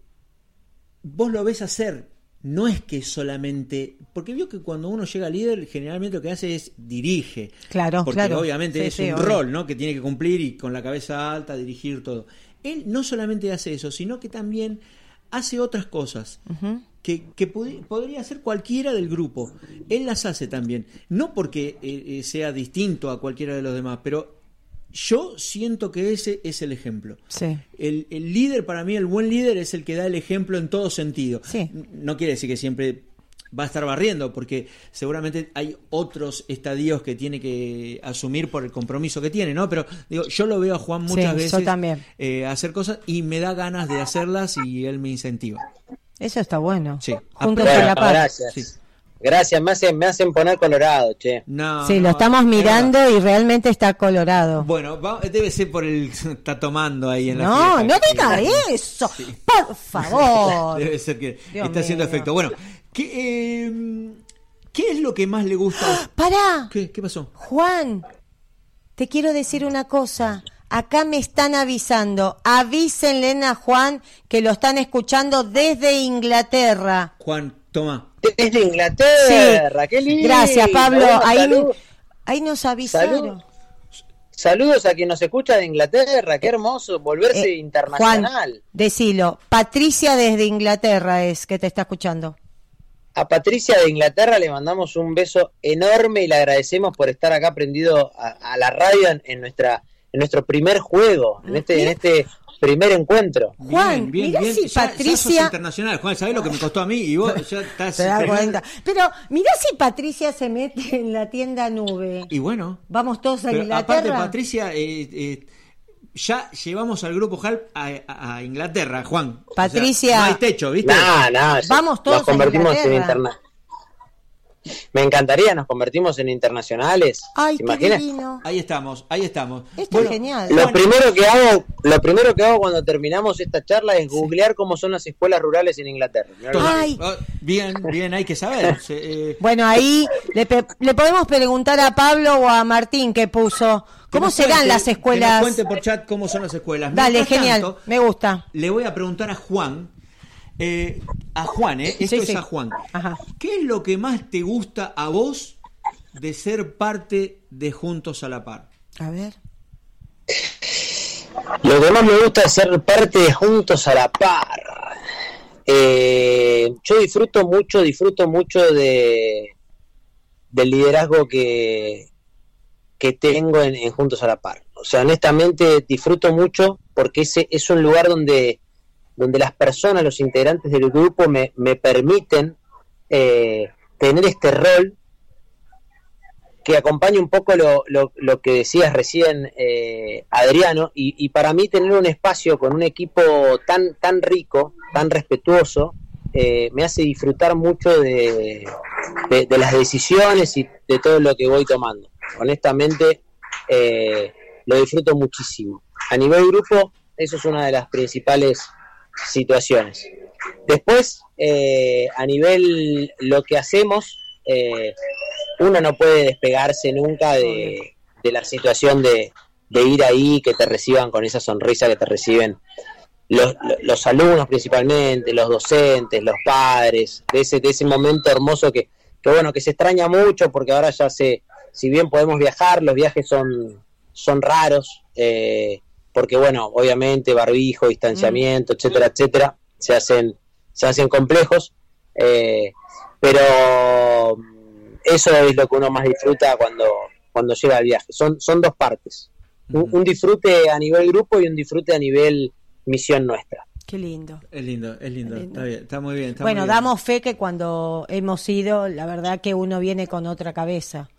vos lo ves hacer. No es que solamente. Porque vio que cuando uno llega líder, generalmente lo que hace es dirige. Claro, Porque claro. obviamente Sí, es sí, un obvio. rol, ¿no? Que tiene que cumplir y con la cabeza alta dirigir todo. Él no solamente hace eso, sino que también hace otras cosas que, podría hacer cualquiera del grupo. Él las hace también. No porque eh, eh, sea distinto a cualquiera de los demás, pero yo siento que ese es el ejemplo. Sí. El, el líder, para mí, el buen líder es el que da el ejemplo en todo sentido. Sí. No quiere decir que siempre va a estar barriendo, porque seguramente hay otros estadios que tiene que asumir por el compromiso que tiene, ¿no? Pero digo, yo lo veo a Juan muchas veces también. eh, hacer cosas y me da ganas de hacerlas y él me incentiva. Eso está bueno. Sí. Juntos la par. gracias. Gracias, me hacen, me hacen poner colorado, che. No, Sí, lo estamos es mirando y realmente está colorado. Bueno, va- debe ser por el. Está tomando ahí en la No, fiesta. no diga eso. Por favor. Debe ser que Dios está haciendo efecto. Bueno, ¿qué, eh, ¿qué es lo que más le gusta? Pará. ¿Qué, qué pasó? Juan, te quiero decir una cosa. Acá me están avisando. Avísenle a Juan que lo están escuchando desde Inglaterra. Juan, toma. Desde Inglaterra, qué lindo. Gracias, Pablo. Bueno, Ahí, salud- ahí nos avisaron. salud- Saludos a quien nos escucha de Inglaterra, qué hermoso volverse Eh, internacional. Juan, decilo. Patricia desde Inglaterra es que te está escuchando. A Patricia de Inglaterra le mandamos un beso enorme y le agradecemos por estar acá prendido a, a la radio en, en nuestra en nuestro primer juego, en este en este primer encuentro. Juan, mirá si Ya- ya sos Patricia- internacional, Juan, ¿sabés lo que me costó a mí? Y vos ya estás. Cuenta. Pero mirá si Patricia se mete en la tienda nube. Y bueno. Vamos todos a Pero aparte, Inglaterra. Patricia, eh, eh, ya llevamos al grupo HALP a, a- a Inglaterra, Juan. O sea, Patricia. no hay techo, ¿viste? Nada, nada. Vamos todos nos convertimos a en Inglaterra. interna. Me encantaría, nos convertimos en internacionales. Ay, ¿te qué imaginas? divino. Ahí estamos, ahí estamos. Esto es genial. Lo primero que hago, lo primero que hago cuando terminamos esta charla es googlear cómo son las escuelas rurales en Inglaterra. Que- Ay. Ah, Bien, bien, hay que saber. Eh, Bueno, ahí le, pe- le podemos preguntar a Pablo o a Martín que puso. que ¿Cómo serán cuente- las Que escuelas? nos cuente por chat cómo son las escuelas. Dale, Mientras genial. tanto, Me gusta. le voy a preguntar a Juan. Eh, a Juan, ¿eh? Esto Sí, es sí. a Juan. Ajá. ¿Qué es lo que más te gusta a vos de ser parte de Juntos a la Par? A ver. Lo que más me gusta es ser parte de Juntos a la Par. Eh, yo disfruto mucho, disfruto mucho de del liderazgo que, que tengo en, en Juntos a la Par. O sea, honestamente disfruto mucho porque ese es un lugar donde, donde las personas, los integrantes del grupo me, me permiten eh, tener este rol que acompaña un poco lo, lo, lo que decías recién, eh, Adriano, y, y para mí tener un espacio con un equipo tan, tan rico, tan respetuoso, eh, me hace disfrutar mucho de, de- las decisiones y de todo lo que voy tomando. Honestamente, lo disfruto muchísimo. A nivel grupo, eso es una de las principales situaciones. Después, eh, a nivel lo que hacemos, eh, uno no puede despegarse nunca de, de la situación de, de ir ahí, que te reciban con esa sonrisa que te reciben los, los alumnos principalmente, los docentes, los padres, de ese, de ese momento hermoso que, que bueno, que se extraña mucho porque ahora ya se, si bien podemos viajar, los viajes son, son raros, eh, porque bueno, obviamente barbijo, distanciamiento, etcétera, etcétera, se hacen, se hacen complejos, eh, pero mm, eso es lo que uno más disfruta cuando, cuando llega al viaje. Son, son dos partes. Un, un disfrute a nivel grupo y un disfrute a nivel misión nuestra. Qué lindo. Es lindo, es lindo, Es lindo. está bien, está muy bien. está Bueno, muy bien. damos fe que cuando hemos ido, la verdad que uno viene con otra cabeza,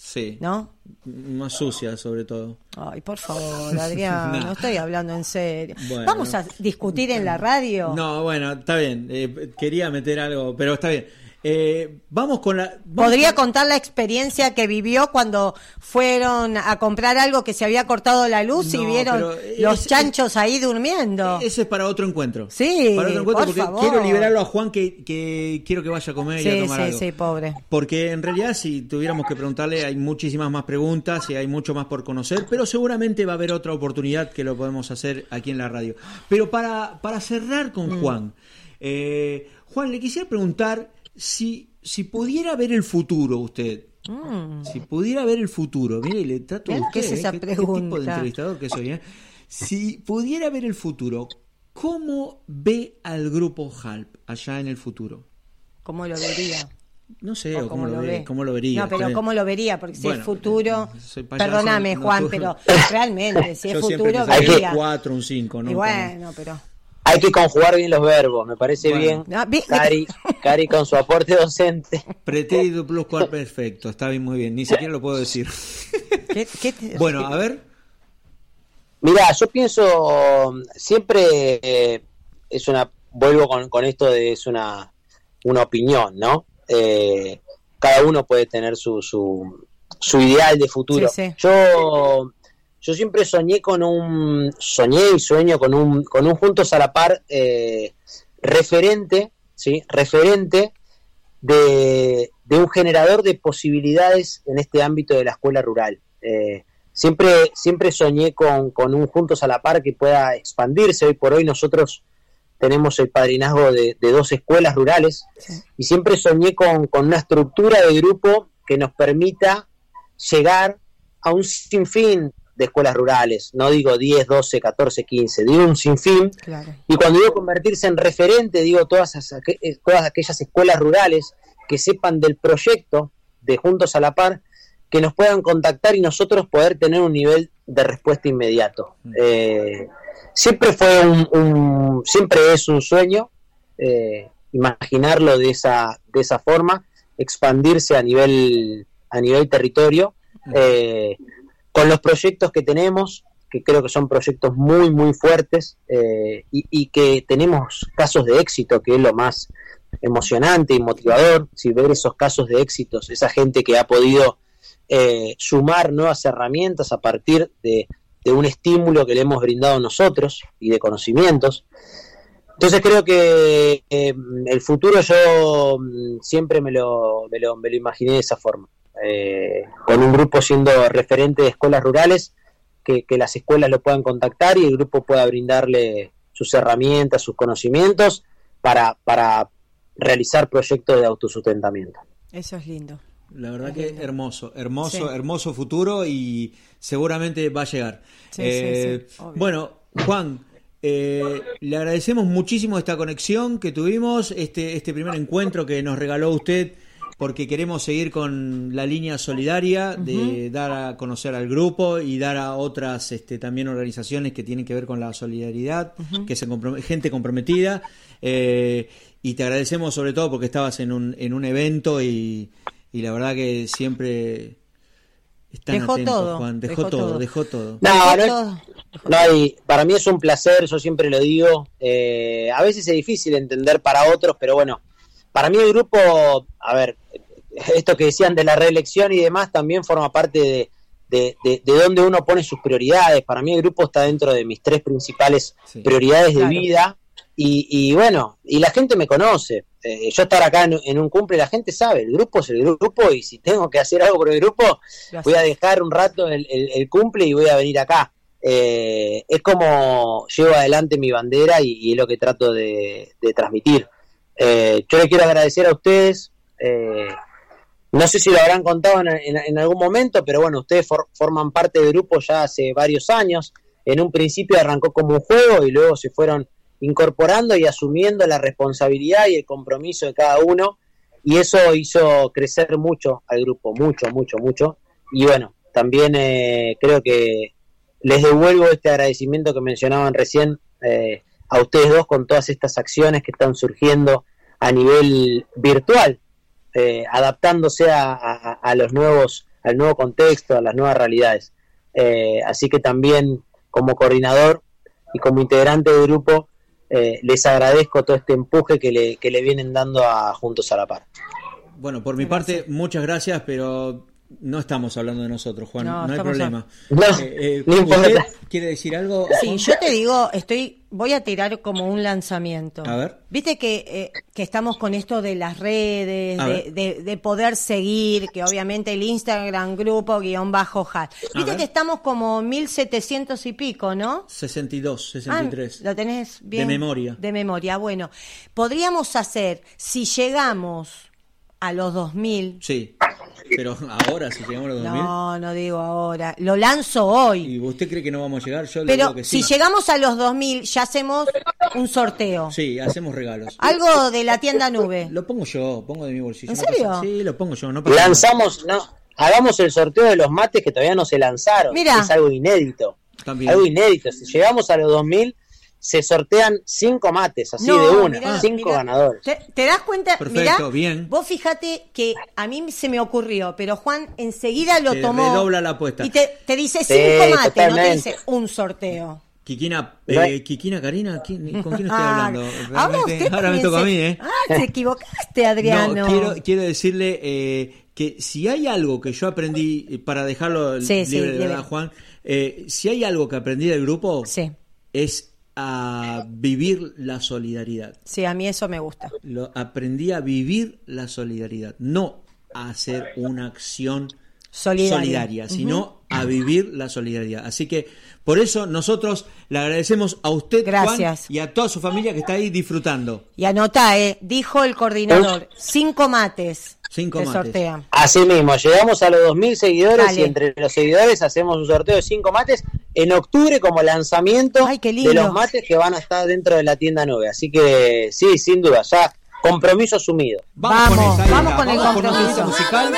Sí, ¿no? más sucia sobre todo. Ay, por favor, Adrián, No. no estoy hablando en serio. Bueno. Vamos a discutir en la radio. No, bueno, está bien, eh, quería meter algo, pero está bien. Eh, vamos con la... vamos Podría con- contar la experiencia que vivió cuando fueron a comprar algo que se había cortado la luz y vieron es- los es- chanchos ahí durmiendo. Ese es para otro encuentro. Sí, Para otro encuentro por porque favor. quiero liberarlo a Juan que, que quiero que vaya a comer y a Sí, tomar sí, algo. sí, pobre. Porque en realidad si tuviéramos que preguntarle hay muchísimas más preguntas y hay mucho más por conocer, pero seguramente va a haber otra oportunidad que lo podemos hacer aquí en la radio. Pero para, para cerrar con Mm. Juan, eh, Juan, le quisiera preguntar si, si pudiera ver el futuro usted. Si pudiera ver el futuro, mire, le trato a usted, Mm. ¿qué es ¿eh? ¿Qué, qué tipo de entrevistador que soy? eh? Si pudiera ver el futuro, ¿cómo ve al grupo HALP allá en el futuro? ¿Cómo lo vería? No sé, O o cómo, lo, ve, cómo lo vería. No, pero. ¿cómo lo vería? Porque si Bueno, es futuro, eh, payaso, perdóname no Juan, pero realmente, si es futuro, vería. un 4, un 5, ¿no? Y bueno, pero... Hay que conjugar bien los verbos, me parece Bueno. bien. Ah, bien. Cari, Cari con su aporte docente. Pretérito plus cual perfecto, está bien, muy bien, ni siquiera lo puedo decir. ¿qué- qué te- Bueno, a ver, Mira, yo pienso siempre eh, es una vuelvo con, con esto de es una una opinión, ¿no? Eh, cada uno puede tener su, su, su ideal de futuro. Sí, sí. Yo yo siempre soñé con un soñé y sueño con un con un juntos a la par eh, referente, sí, referente de, de un generador de posibilidades en este ámbito de la escuela rural. Eh, siempre, siempre soñé con, con un Juntos a la Par que pueda expandirse. Hoy por hoy nosotros tenemos el padrinazgo de, de dos escuelas rurales y siempre soñé con, con una estructura de grupo que nos permita llegar a un sinfín de escuelas rurales. No digo 10, 12, 14, 15, digo un sinfín. Claro. Y cuando digo convertirse en referente, digo todas, esas- eh, todas aquellas escuelas rurales que sepan del proyecto de Juntos a la Par, que nos puedan contactar y nosotros poder tener un nivel de respuesta inmediato. Eh, siempre fue un, un- siempre es un sueño eh, imaginarlo de esa, de esa forma, expandirse a nivel, a nivel territorio. Eh, con los proyectos que tenemos, que creo que son proyectos muy, muy fuertes eh, y, que tenemos casos de éxito, que es lo más emocionante y motivador, si ver esos casos de éxitos, esa gente que ha podido eh, sumar nuevas herramientas a partir de, de un estímulo que le hemos brindado nosotros y de conocimientos. Entonces creo que eh, el futuro yo mm, siempre me lo, me lo, me lo imaginé de esa forma, eh, con un grupo siendo referente de escuelas rurales, que, que las escuelas lo puedan contactar y el grupo pueda brindarle sus herramientas, sus conocimientos para, para realizar proyectos de autosustentamiento. Eso es lindo. La verdad que hermoso, hermoso, Sí. hermoso futuro y seguramente va a llegar. Sí, Eh, sí, sí, obvio. bueno, Juan, eh, le agradecemos muchísimo esta conexión que tuvimos, este, este primer encuentro que nos regaló usted, porque queremos seguir con la línea solidaria de dar a conocer al grupo y dar a otras este, también organizaciones que tienen que ver con la solidaridad, que se comprom- gente comprometida. eh, y te agradecemos sobre todo porque estabas en un, en un evento y, y la verdad que siempre están Dejó atentos, todo, Juan. Dejó, dejó todo, todo. dejó todo. No, Dejó no es- todo. No hay, para mí es un placer, yo siempre lo digo. eh, a veces es difícil entender para otros, pero bueno, para mí el grupo, a ver, esto que decían de la reelección y demás también forma parte de, de, de, de donde uno pone sus prioridades. Para mí el grupo está dentro de mis tres principales Sí. prioridades Claro. de vida. Y, y bueno, y la gente me conoce. Eh, yo estar acá en, en un cumple, la gente sabe, el grupo es el grupo y si tengo que hacer algo por el grupo, voy a dejar un rato el, el- el cumple y voy a venir acá. Eh, es como llevo adelante mi bandera y, y es lo que trato de, de transmitir. Eh, yo le quiero agradecer a ustedes. eh, no sé si lo habrán contado en, en- algún momento, pero bueno, ustedes for- forman parte del grupo ya hace varios años. En un principio arrancó como un juego y luego se fueron incorporando y asumiendo la responsabilidad y el compromiso de cada uno. Y eso hizo crecer mucho al grupo, mucho, mucho, mucho. Y bueno, también eh, creo que les devuelvo este agradecimiento que mencionaban recién eh, a ustedes dos con todas estas acciones que están surgiendo a nivel virtual, eh, adaptándose a, a- a los nuevos, al nuevo contexto, a las nuevas realidades. Eh, así que también como coordinador y como integrante del grupo, eh, les agradezco todo este empuje que le, que le vienen dando a Juntos a la Par. Bueno, por mi parte, muchas gracias, pero no estamos hablando de nosotros, Juan. No, No, hay problema. No, Eh, eh, no importa. ¿Usted quiere decir algo? Sí, yo te digo, estoy, voy a tirar como un lanzamiento. A ver. Viste que, eh, que estamos con esto de las redes, de, ver. de- de poder seguir, que obviamente el Instagram grupo guion bajo hat. Viste que estamos como 1700 y pico, ¿no? 62, Ah, 63. ¿Lo tenés bien? De memoria. De memoria, bueno. Podríamos hacer, si llegamos a los 2000, Sí, pero ahora, si llegamos a los 2000, no, no digo ahora, lo lanzo hoy. ¿y usted cree que no vamos a llegar? Yo le Pero digo que sí. si llegamos a los 2000, ya hacemos un sorteo. Sí, hacemos regalos. Algo de la tienda nube. Lo pongo yo, pongo de mi bolsillo. ¿En serio? Sí, lo pongo yo, no. Lanzamos, no, hagamos el sorteo de los mates que todavía no se lanzaron. Mira. Es algo inédito. También. Algo inédito. Si llegamos a los 2000, se sortean cinco mates, así No, de una. mirá, cinco mirá. ganadores. ¿Te, te das cuenta? Perfecto, Mirá, bien. Vos fíjate que a mí se me ocurrió, pero Juan enseguida lo Te tomó. redobla la apuesta. Y te, te dice Sí, cinco mates, no te dice un sorteo. Kikina, eh, Kikina Karina, ¿quién- ¿con quién estoy Ah, hablando? ahora usted ahora me toca a mí, ¿eh? Ah, te equivocaste, Adriano. No, quiero, quiero decirle eh, que si hay algo que yo aprendí, eh, para dejarlo Sí, sí, libre de verdad, Juan, eh, si hay algo que aprendí del grupo, Sí, es a vivir la solidaridad. sí, a mí eso me gusta. Lo, aprendí a vivir la solidaridad, no a hacer una acción Solidaria. solidaria, sino a vivir la solidaridad. Así que por eso nosotros le agradecemos a usted, Juan, Gracias. y a toda su familia que está ahí disfrutando. Y anota, eh, dijo el coordinador, cinco mates Cinco se mates. sortean. Así mismo, llegamos a los 2.000 seguidores Dale. y entre los seguidores hacemos un sorteo de cinco mates en octubre como lanzamiento Ay, qué lindo. de los mates que van a estar dentro de la tienda 9. Así que sí, sin duda, ya compromiso asumido. Vamos, con esa, vamos con el vamos compromiso. musical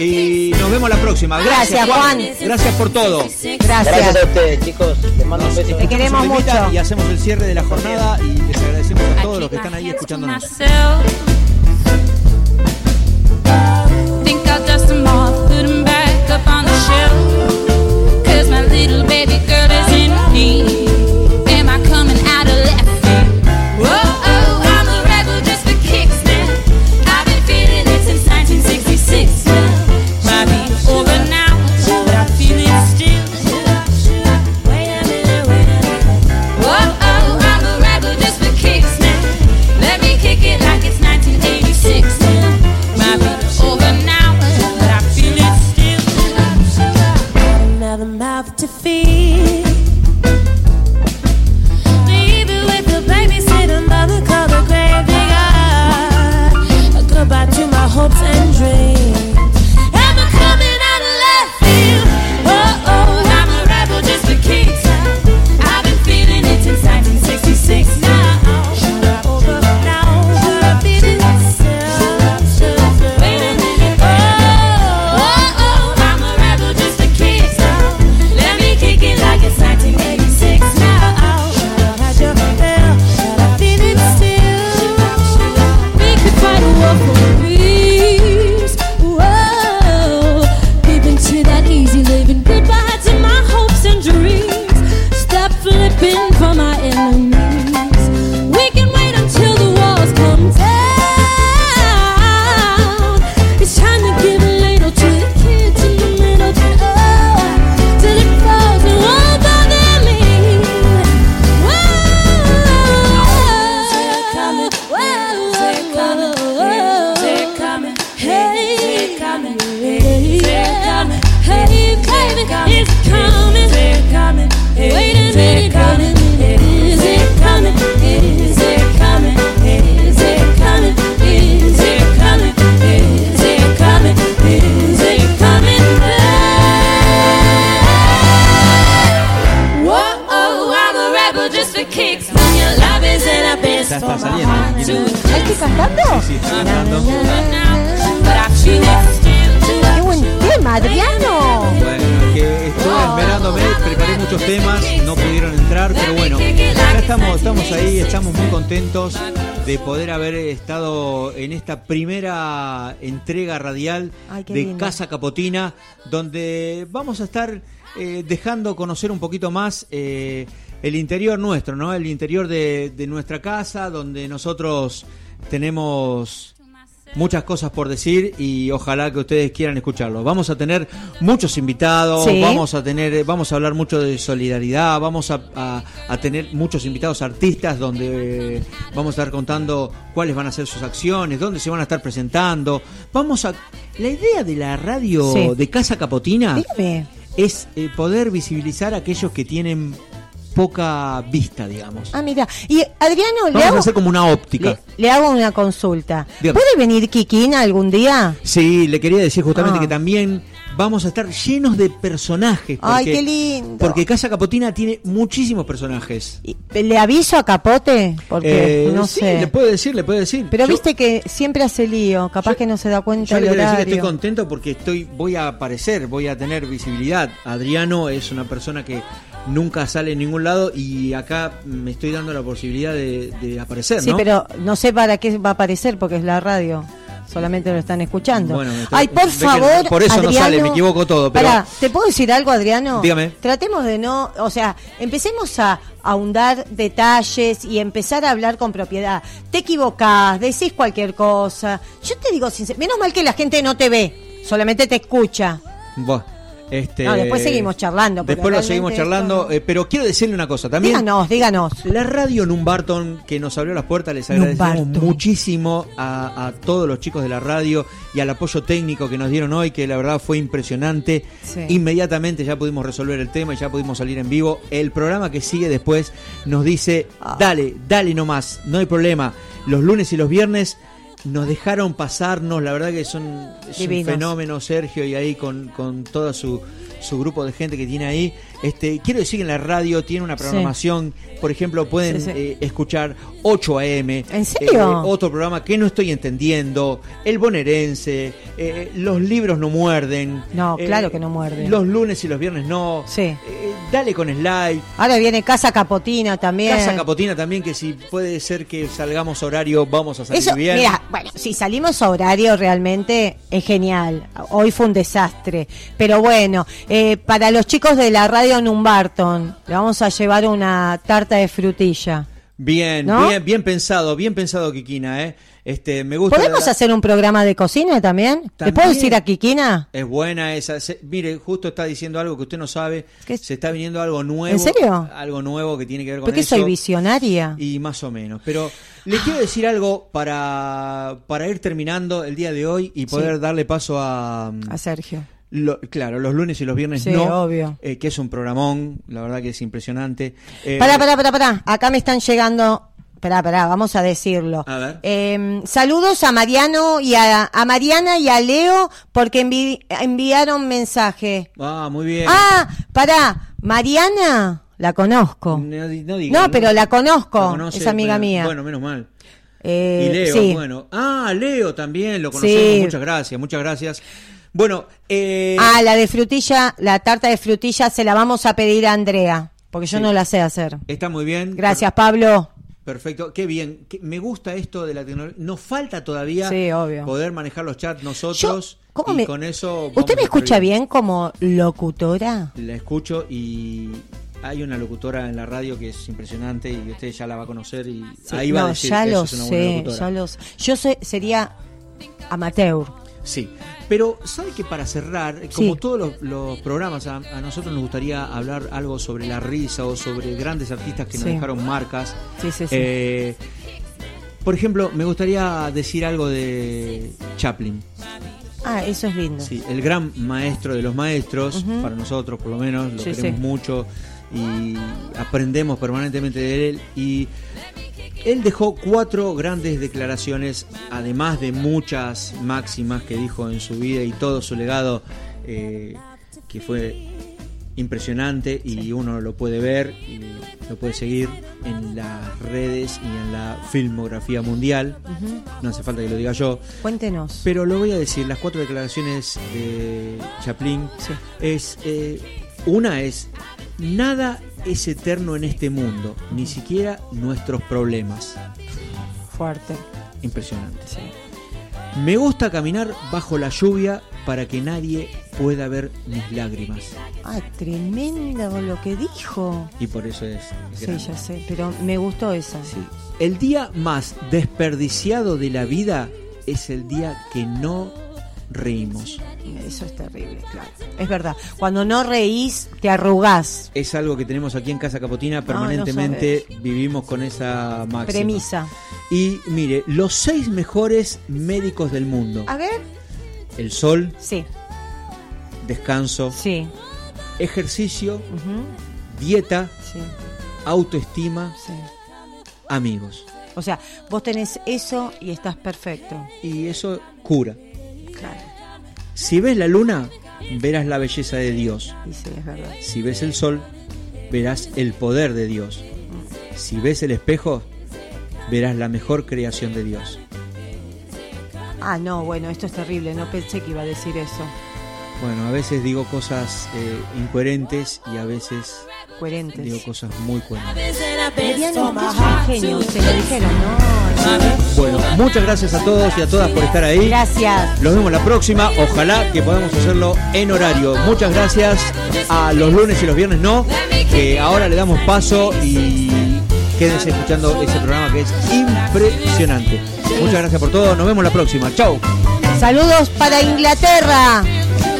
y nos vemos la próxima. Gracias, Gracias, Juan. Juan. Gracias por todo. Gracias Gracias. a ustedes, chicos. Les mando un beso. Te queremos mucho. Y hacemos el cierre de la jornada y les agradecemos a todos los que están ahí escuchándonos. Shelf. Cause my little baby girl is in need. to feel Adriano! Bueno, que estuve esperándome, preparé muchos temas, no pudieron entrar, pero bueno, ya estamos, estamos ahí, estamos muy contentos de poder haber estado en esta primera entrega radial Ay, de lindo. Casa Capotina, donde vamos a estar eh, dejando conocer un poquito más eh, el interior nuestro, ¿no? El interior de, de nuestra casa, donde nosotros tenemos muchas cosas por decir y ojalá que ustedes quieran escucharlo. Vamos a tener muchos invitados, Sí. vamos a tener, vamos a hablar mucho de solidaridad, vamos a, a- a tener muchos invitados artistas donde eh, vamos a estar contando cuáles van a ser sus acciones, dónde se van a estar presentando. Vamos a la idea de la radio Sí. de Casa Capotina es eh, poder visibilizar a aquellos que tienen poca vista, digamos. Ah, mira. Y Adriano, le Vamos hago, a hacer como una óptica. le, le hago una consulta. Dígame. ¿Puede venir Kikina algún día? Sí, le quería decir justamente Ah. que también vamos a estar llenos de personajes. Ay, porque- qué lindo. Porque Casa Capotina tiene muchísimos personajes. ¿Le aviso a Capote? Porque Eh, no sí, sé. le puedo decir, le puedo decir. Pero Yo- viste que siempre hace lío. Capaz Yo- que no se da cuenta Yo le del quiero decir que horario. estoy contento porque estoy, voy a aparecer, voy a tener visibilidad. Adriano es una persona que nunca sale en ningún lado y acá me estoy dando la posibilidad de, de aparecer, Sí, ¿no? pero no sé para qué va a aparecer porque es la radio. Solamente lo están escuchando. Bueno, Ay, por favor. por eso no Adriano, sale, me equivoco todo, pero- Pará, ¿te puedo decir algo, Adriano? Dígame. Tratemos de no. O sea, empecemos a ahondar detalles y empezar a hablar con propiedad. Te equivocás, decís cualquier cosa. Yo te digo sinceramente, menos mal que la gente no te ve, solamente te escucha. Buah. Este, No, después seguimos charlando, Después lo seguimos charlando, esto- eh, pero quiero decirle una cosa también. Díganos, díganos. La radio Numbarton que nos abrió las puertas, les agradecemos Numbarton. muchísimo a, a todos los chicos de la radio y al apoyo técnico que nos dieron hoy, que la verdad fue impresionante. Sí. Inmediatamente ya pudimos resolver el tema y ya pudimos salir en vivo. El programa que sigue después nos dice, Ah. dale, dale nomás, no hay problema. Los lunes y los viernes nos dejaron pasarnos, la verdad que son es un fenómeno Sergio y ahí con, con todo su, su grupo de gente que tiene ahí. Este, quiero decir que en la radio tiene una programación, por ejemplo, pueden Sí, sí. eh, escuchar 8 AM. ¿En serio? eh, otro programa que no estoy entendiendo, El Bonaerense, eh, Los libros no muerden. No, claro que no muerden. Los lunes y los viernes no. Sí. Dale con Slide. Ahora viene Casa Capotina también. Casa Capotina también, que si puede ser que salgamos horario, vamos a salir Eso, bien. mira, bueno, si salimos a horario realmente es genial. Hoy fue un desastre. Pero bueno, para los chicos de la radio Numbarton, le vamos a llevar una tarta de frutilla. Bien, ¿No? bien, bien pensado, bien pensado, Kikina, ¿eh? Este, me gusta. ¿Podemos la- hacer un programa de cocina también? ¿Le puedo decir a Kikina? Es buena esa. se- mire, justo está diciendo algo que usted no sabe. ¿Qué? Se está viniendo algo nuevo. ¿En serio? Algo nuevo que tiene que ver con Porque eso. soy visionaria. Y más o menos. Pero le quiero decir algo para, para ir terminando el día de hoy y poder Sí. darle paso a. A Sergio. Lo- claro, los lunes y los viernes Sí, no. obvio. eh, que es un programón, la verdad que es impresionante. Eh, Pará, pará, pará, pará. Acá me están llegando. Pará, pará, vamos a decirlo. A ver. Eh, saludos a Mariano y a, a Mariana y a Leo porque envi- enviaron mensaje. Ah, muy bien. Ah, pará, Mariana, la conozco. No, no diga, No, pero la conozco, La conoce, es amiga bueno, mía. Bueno, menos mal. Eh, Y Leo, sí. bueno. Ah, Leo también, lo conocemos. Sí. Muchas gracias, muchas gracias. Bueno, eh, Ah, la de frutilla, la tarta de frutilla se la vamos a pedir a Andrea, porque yo Sí. no la sé hacer. está muy bien. Gracias, Pablo. Perfecto, qué bien. Qué- me gusta esto de la tecnología. Nos falta todavía Sí, obvio. poder manejar los chats Yo, nosotros. ¿cómo y me- con eso. ¿Usted me escucha bien como locutora? La escucho y hay una locutora en la radio que es impresionante y usted ya la va a conocer y Sí, ahí va a decir ya que lo eso es una buena sé, ya lo sé. Yo sé- sería amateur. Sí, pero sabe que para cerrar, como Sí. todos los, los programas, a, a nosotros nos gustaría hablar algo sobre la risa o sobre grandes artistas que nos Sí. dejaron marcas. Sí, sí, sí. Eh, por ejemplo, me gustaría decir algo de Chaplin, Ah, eso es lindo. sí, el gran maestro de los maestros, para nosotros por lo menos, lo Sí, queremos sí. mucho y aprendemos permanentemente de él y él dejó cuatro grandes declaraciones, además de muchas máximas que dijo en su vida y todo su legado, eh, que fue impresionante y uno lo puede ver y lo puede seguir en las redes y en la filmografía mundial. No hace falta que lo diga yo. Cuéntenos. Pero lo voy a decir, las cuatro declaraciones de Chaplin Sí. es eh, una es nada es eterno en este mundo, ni siquiera nuestros problemas. Fuerte. Impresionante. Sí. Me gusta caminar bajo la lluvia para que nadie pueda ver mis lágrimas. Ah, tremendo lo que dijo. Y por eso es. Sí, ya sé, pero me gustó esa. Sí. El día más desperdiciado de la vida es el día que no reímos. Eso es terrible, claro. Es verdad. Cuando no reís, te arrugás. Es algo que tenemos aquí en Casa Capotina no permanentemente. vivimos con esa máxima. Premisa. Y mire, los seis mejores médicos del mundo: A ver. el sol, Sí, descanso, sí. ejercicio, dieta, sí, autoestima, sí. amigos. O sea, vos tenés eso y estás perfecto. Y eso cura. Claro. Si ves la luna, verás la belleza de Dios. Y sí, es verdad. Si ves el sol, verás el poder de Dios. Si ves el espejo, verás la mejor creación de Dios. Ah, no, bueno, esto es terrible. No pensé que iba a decir eso. Bueno, a veces digo cosas eh, incoherentes y a veces Coherentes. digo cosas muy coherentes. Es genio. Se lo dijeron, ¿no? Bueno, muchas gracias a todos y a todas por estar ahí. Gracias. Los vemos la próxima. Ojalá que podamos hacerlo en horario. Muchas gracias a los lunes y los viernes no, que ahora le damos paso y quédense escuchando ese programa que es impresionante. Muchas gracias por todo. Nos vemos la próxima. Chau. Saludos para Inglaterra.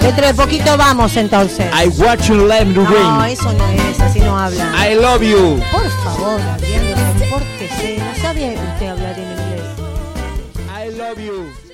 Dentro de poquito vamos entonces. I watch you let No, rain. eso no es, así no habla. I love you. Por favor, Adrián, compórtese. No sabe usted hablar en inglés. I love you.